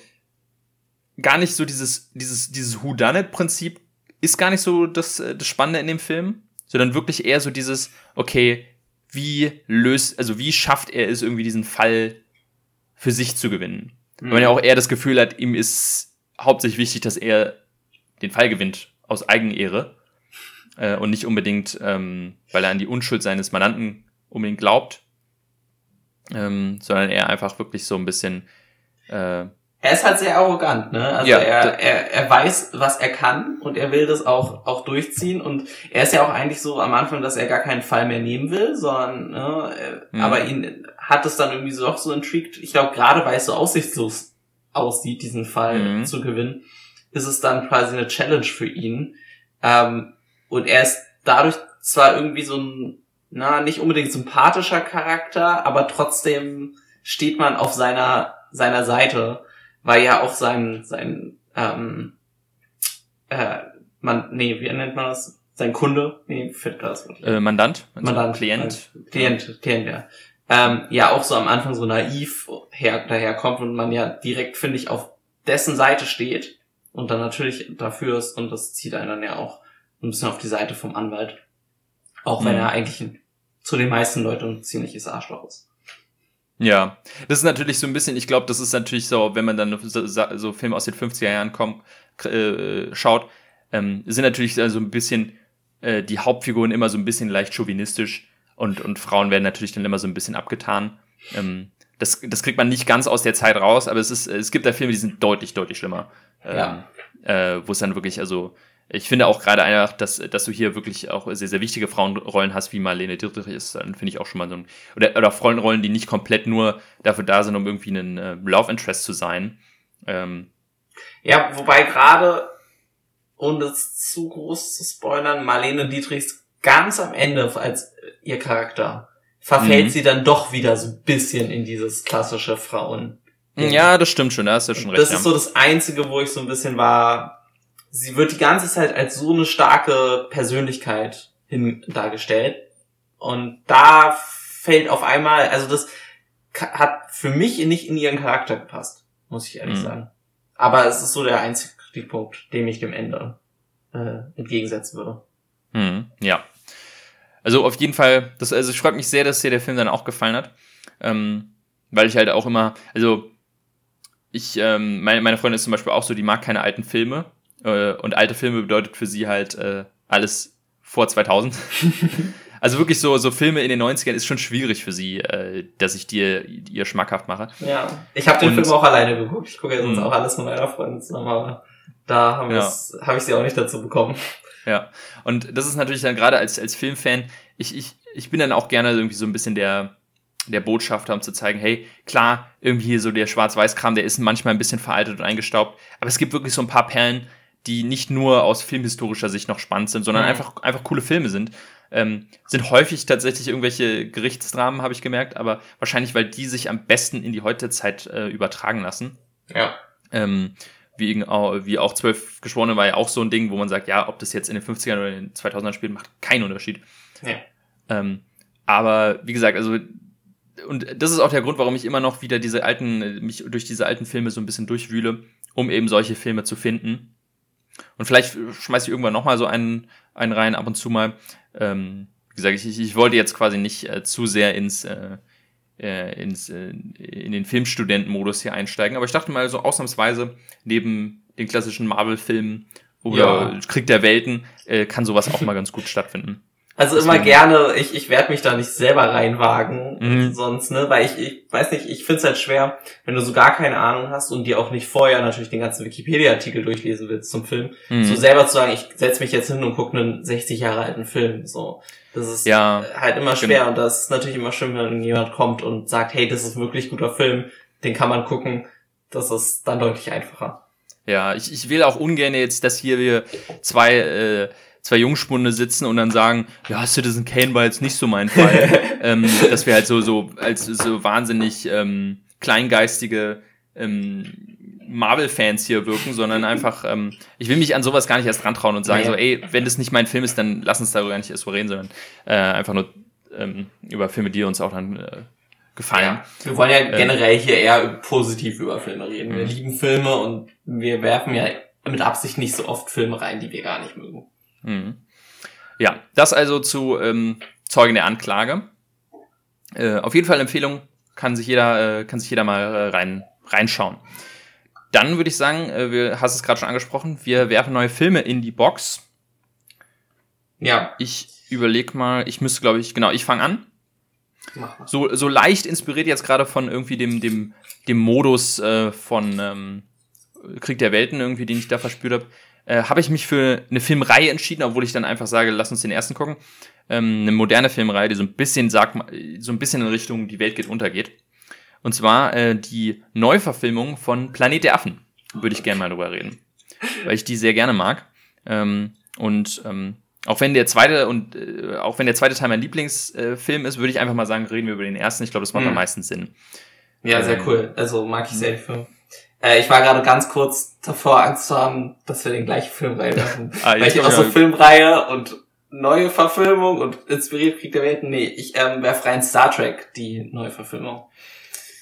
gar nicht so dieses, dieses, dieses Whodunit-Prinzip ist gar nicht so das, äh, das Spannende in dem Film, sondern wirklich eher so dieses, okay, wie löst, also wie schafft er es irgendwie diesen Fall für sich zu gewinnen? Mhm. Weil man ja auch eher das Gefühl hat, ihm ist hauptsächlich wichtig, dass er den Fall gewinnt aus Eigenehre äh, und nicht unbedingt, ähm, weil er an die Unschuld seines Mandanten unbedingt glaubt, ähm, sondern er einfach wirklich so ein bisschen äh, er ist halt sehr arrogant, ne? Also ja, er, er, er weiß, was er kann und er will das auch, auch durchziehen und er ist ja auch eigentlich so am Anfang, dass er gar keinen Fall mehr nehmen will, sondern, ne, mhm. aber ihn hat es dann irgendwie so auch so intrigued. Ich glaube, gerade weil es so aussichtslos aussieht, diesen Fall mhm. zu gewinnen, ist es dann quasi eine Challenge für ihn. Ähm, und er ist dadurch zwar irgendwie so ein, na, nicht unbedingt sympathischer Charakter, aber trotzdem steht man auf seiner, seiner Seite weil ja auch sein, sein, ähm, äh, man, nee, wie nennt man das? Sein Kunde, nee, fällt das äh, Mandant, Mandant, Klient, äh, Klient, Klient, ja. Ähm, ja auch so am Anfang so naiv her, daherkommt und man ja direkt, finde ich, auf dessen Seite steht und dann natürlich dafür ist und das zieht einen dann ja auch ein bisschen auf die Seite vom Anwalt. Auch wenn mhm. er eigentlich zu den meisten Leuten ein ziemliches Arschloch ist. Ja, das ist natürlich so ein bisschen, ich glaube, das ist natürlich so, wenn man dann so, so Filme aus den 50er Jahren kommt, äh, schaut, ähm, sind natürlich so ein bisschen äh, die Hauptfiguren immer so ein bisschen leicht chauvinistisch und, und Frauen werden natürlich dann immer so ein bisschen abgetan. Ähm, das, das kriegt man nicht ganz aus der Zeit raus, aber es ist, es gibt da Filme, die sind deutlich, deutlich schlimmer. Ähm, Ja. äh, wo es dann wirklich, also ich finde auch gerade einfach, dass, dass du hier wirklich auch sehr, sehr wichtige Frauenrollen hast, wie Marlene Dietrich ist, dann finde ich auch schon mal so ein, oder, oder Frauenrollen, die nicht komplett nur dafür da sind, um irgendwie einen äh, Love Interest zu sein. Ähm, Ja, wobei gerade, ohne es zu groß zu spoilern, Marlene Dietrichs ganz am Ende als ihr Charakter verfällt Mhm. sie dann doch wieder so ein bisschen in dieses klassische Frauen. ja, das stimmt schon, da hast du schon recht. Das ja. ist so das Einzige, wo ich so ein bisschen war, sie wird die ganze Zeit als so eine starke Persönlichkeit hin dargestellt. Und da fällt auf einmal, also das hat für mich nicht in ihren Charakter gepasst, muss ich ehrlich Mhm. sagen. Aber es ist so der einzige Kritikpunkt, dem ich dem Ende äh, entgegensetzen würde. Mhm, ja. Also auf jeden Fall, das, also ich freue mich sehr, dass dir der Film dann auch gefallen hat. Ähm, weil ich halt auch immer, also ich, ähm, meine, meine Freundin ist zum Beispiel auch so, die mag keine alten Filme. Äh, und alte Filme bedeutet für sie halt äh, alles vor 2000. also wirklich so, so Filme in den 90ern ist schon schwierig für sie, äh, dass ich dir ihr schmackhaft mache. Ja, ich habe den Und- Film auch alleine geguckt. Ich gucke ja sonst Mhm. auch alles mit meiner Freundin zusammen, aber da haben Ja. hab ich sie auch nicht dazu bekommen. Ja, und das ist natürlich dann gerade als, als Filmfan, ich, ich, ich bin dann auch gerne irgendwie so ein bisschen der, der Botschafter, um zu zeigen, hey, klar, irgendwie so der Schwarz-Weiß-Kram, der ist manchmal ein bisschen veraltet und eingestaubt, aber es gibt wirklich so ein paar Perlen, die nicht nur aus filmhistorischer Sicht noch spannend sind, sondern Mhm. einfach, einfach coole Filme sind. Ähm, sind häufig tatsächlich irgendwelche Gerichtsdramen, habe ich gemerkt, aber wahrscheinlich, weil die sich am besten in die heutige Zeit äh, übertragen lassen. Ja. Ähm, wie, wie auch zwölf Geschworene war ja auch so ein Ding, wo man sagt, ja, ob das jetzt in den 50ern oder in den 2000ern spielt, macht keinen Unterschied. Ja. Ähm, aber wie gesagt, also und das ist auch der Grund, warum ich immer noch wieder diese alten, mich durch diese alten Filme so ein bisschen durchwühle, um eben solche Filme zu finden. Und vielleicht schmeiße ich irgendwann noch mal so einen, einen rein, ab und zu mal. Ähm, wie gesagt, ich, ich wollte jetzt quasi nicht äh, zu sehr ins, äh, äh, ins, äh, in den Filmstudentenmodus hier einsteigen. Aber ich dachte mal so ausnahmsweise, neben den klassischen Marvel-Filmen oder Ja. Krieg der Welten, äh, kann sowas auch mal ganz gut stattfinden. Also immer gerne, ich, ich werde mich da nicht selber reinwagen, Mhm. sonst, ne, weil ich, ich weiß nicht, ich find's halt schwer, wenn du so gar keine Ahnung hast und dir auch nicht vorher natürlich den ganzen Wikipedia-Artikel durchlesen willst zum Film, Mhm. so selber zu sagen, ich setz mich jetzt hin und gucke einen 60 Jahre alten Film, so. Das ist Ja, halt immer schwer und das ist natürlich immer schön, wenn jemand kommt und sagt, hey, das ist wirklich guter Film, den kann man gucken, das ist dann deutlich einfacher. Ja, ich, ich will auch ungern jetzt, dass hier wir zwei, äh, zwei Jungspunde sitzen und dann sagen, ja, Citizen Kane war jetzt nicht so mein Fall. ähm, dass wir halt so, so als so wahnsinnig ähm, kleingeistige ähm, Marvel-Fans hier wirken, sondern einfach, ähm, ich will mich an sowas gar nicht erst rantrauen und sagen Nee. so, ey, wenn das nicht mein Film ist, dann lass uns darüber gar nicht erst reden, sondern äh, einfach nur ähm, über Filme, die uns auch dann äh, gefallen. Wir wollen ja Ähm. generell hier eher positiv über Filme reden. Wir Mhm. lieben Filme und wir werfen ja mit Absicht nicht so oft Filme rein, die wir gar nicht mögen. Mhm. Ja, das also zu ähm, Zeugen der Anklage. Äh, auf jeden Fall Empfehlung, kann sich jeder, äh, kann sich jeder mal äh, rein, reinschauen. Dann würde ich sagen, äh, wir hast es gerade schon angesprochen, wir werfen neue Filme in die Box. Ja, Ich überlege mal, ich müsste, glaube ich, genau, ich fange an. So, so leicht inspiriert jetzt gerade von irgendwie dem, dem, dem Modus äh, von ähm, Krieg der Welten irgendwie, den ich da verspürt habe, äh, habe ich mich für eine Filmreihe entschieden, obwohl ich dann einfach sage, lass uns den ersten gucken. Ähm, eine moderne Filmreihe, die so ein bisschen sagt, so ein bisschen in Richtung Die Welt geht untergeht. Und zwar äh, die Neuverfilmung von Planet der Affen. Würde ich gerne mal drüber reden. Weil ich die sehr gerne mag. Ähm, und ähm, auch wenn der zweite und äh, auch wenn der zweite Teil mein Lieblingsfilm ist, würde ich einfach mal sagen, reden wir über den ersten. Ich glaube, das macht Mhm. am meisten Sinn. Ja, sehr Ähm. cool. Also mag ich sehr den Film. Äh, ich war gerade ganz kurz davor, Angst zu haben, dass wir den gleichen Film reinwerfen. Ah, Weil ich auch so ja- Filmreihe und neue Verfilmung und inspiriert Krieg der Welten. Nee, ich ähm, werfe rein Star Trek, die neue Verfilmung.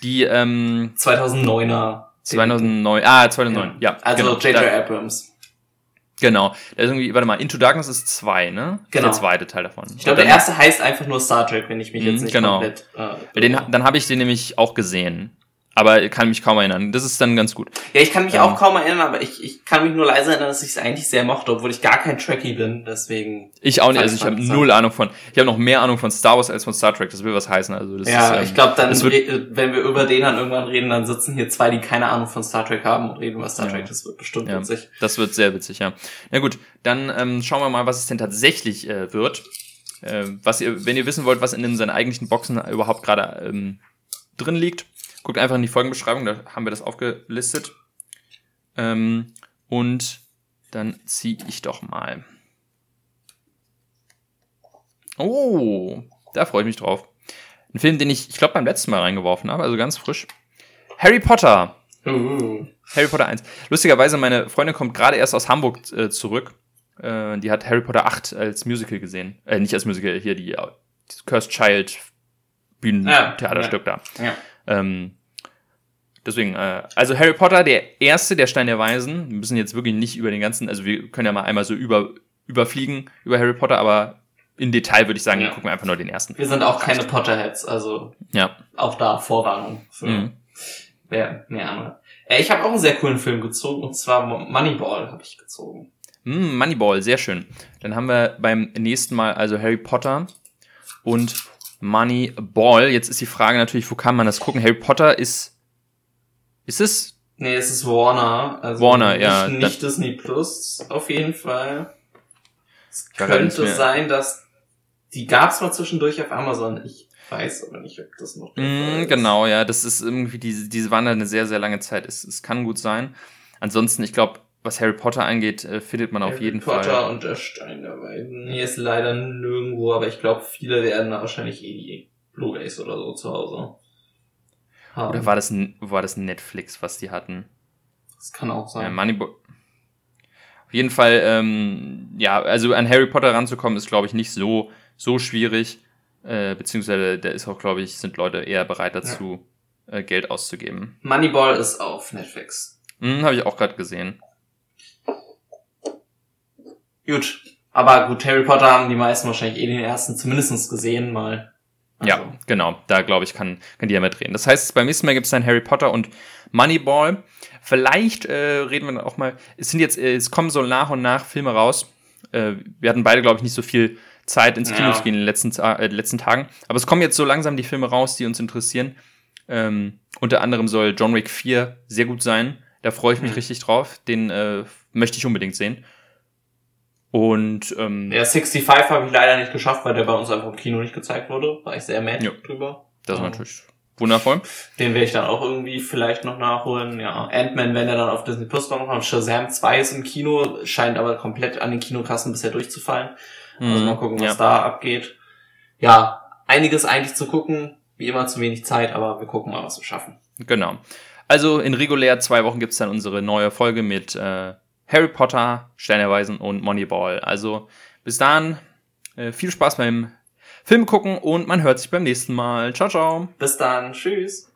Die ähm, 2009er. 2009, ah 2009, ja, Also genau, J.J. da, Abrams. genau. Da ist irgendwie, warte mal, Into Darkness ist zwei, ne? Genau. Der zweite Teil davon. Ich glaube, der erste heißt einfach nur Star Trek, wenn ich mich Mhm, jetzt nicht genau. komplett... Äh, Den, dann habe ich den nämlich auch gesehen. Aber kann mich kaum erinnern. Das ist dann ganz gut. Ja, ich kann mich Ähm. auch kaum erinnern, aber ich, ich kann mich nur leise erinnern, dass ich es eigentlich sehr mochte, obwohl ich gar kein Trekkie bin, deswegen. Ich auch nicht. Also ich habe null Ahnung von. Ich habe noch mehr Ahnung von Star Wars als von Star Trek. Das will was heißen. Also das ja, ist, ähm, ich glaube, dann, wird- wenn wir über den dann irgendwann reden, dann sitzen hier zwei, die keine Ahnung von Star Trek haben und reden über Star Ja. Trek. Das wird bestimmt Ja. witzig. Das wird sehr witzig, ja. Na gut, dann ähm, schauen wir mal, was es denn tatsächlich äh, wird. Äh, was ihr, wenn ihr wissen wollt, was in den, seinen eigentlichen Boxen überhaupt gerade ähm, drin liegt, guckt einfach in die Folgenbeschreibung, da haben wir das aufgelistet. Ähm, und dann ziehe ich doch mal. Oh, da freue ich mich drauf. Ein Film, den ich, ich glaube, beim letzten Mal reingeworfen habe, also ganz frisch. Harry Potter. Uh. Harry Potter 1. Lustigerweise, meine Freundin kommt gerade erst aus Hamburg äh, zurück. Äh, die hat Harry Potter 8 als Musical gesehen. Äh, nicht als Musical, hier die, äh, die Cursed Child Bühnentheaterstück da. Ja. Ähm, deswegen, äh, also Harry Potter, der erste, der Stein der Weisen. Wir müssen jetzt wirklich nicht über den ganzen, also wir können ja mal einmal so über, überfliegen über Harry Potter, aber in Detail würde ich sagen, Ja. gucken wir einfach nur den ersten. Wir sind auch keine Potterheads, also Ja. auch da Vorwarnung für Mhm. wer mehr Ahnung hat. Äh, ich habe auch einen sehr coolen Film gezogen, und zwar Moneyball habe ich gezogen. Mm, Moneyball, sehr schön. Dann haben wir beim nächsten Mal also Harry Potter und Moneyball. Jetzt ist die Frage natürlich, wo kann man das gucken? Harry Potter ist, ist es? Nee, es ist Warner. Also Warner, nicht, ja, Nicht Disney Plus, auf jeden Fall. Es könnte sein, dass die gab's mal zwischendurch auf Amazon. Ich weiß aber nicht, ob das noch Mm, genau, ja, das ist irgendwie, diese, diese waren da eine sehr, sehr lange Zeit. Es, es kann gut sein. Ansonsten, ich glaube, was Harry Potter angeht, äh, findet man auf Harry jeden Potter Fall. und der Stein der Weisen. Nee, ist leider nirgendwo, aber ich glaube, viele werden da wahrscheinlich eh die Blu-rays oder so zu Hause haben. Oder war das, war das Netflix, was die hatten? das kann auch Ja, sein. Moneyball. Auf jeden Fall, ähm, ja, also an Harry Potter ranzukommen, ist, glaube ich, nicht so, so schwierig. Äh, beziehungsweise, da ist auch, glaube ich, sind Leute eher bereit dazu, äh, Geld auszugeben. Moneyball ist auf Netflix. Hm, Habe ich auch gerade gesehen. Gut. Aber gut, Harry Potter haben die meisten wahrscheinlich eh den ersten zumindestens gesehen mal. Also, Ja, genau. Da, glaube ich, kann, kann die ja mitreden. Das heißt, beim nächsten Mal gibt es dann Harry Potter und Moneyball. Vielleicht äh, reden wir dann auch mal. Es sind jetzt, äh, es kommen so nach und nach Filme raus. Äh, wir hatten beide, glaube ich, nicht so viel Zeit ins Kino Ja. zu gehen in den letzten, äh, letzten Tagen. Aber es kommen jetzt so langsam die Filme raus, die uns interessieren. Ähm, unter anderem soll John Wick 4 sehr gut sein. Da freue ich mich Mhm. richtig drauf. Den äh, möchte ich unbedingt sehen. Und ähm, Der 65 habe ich leider nicht geschafft, weil der bei uns einfach im Kino nicht gezeigt wurde. War ich sehr mad Ja. drüber. das ist Oh. natürlich wundervoll. Den werde ich dann auch irgendwie vielleicht noch nachholen. Ja, Ant-Man, wenn er dann auf Disney Plus noch kommt. Shazam 2 ist im Kino, scheint aber komplett an den Kinokassen bisher durchzufallen. Also Mhm. mal gucken, was Ja. da abgeht. Ja, einiges eigentlich zu gucken. Wie immer zu wenig Zeit, aber wir gucken mal, was wir schaffen. Genau. Also in regulär zwei Wochen gibt's dann unsere neue Folge mit äh, Harry Potter, Steinerweisen und Moneyball. Also bis dahin äh, viel Spaß beim Film gucken und man hört sich beim nächsten Mal. Ciao, ciao. Bis dann. Tschüss.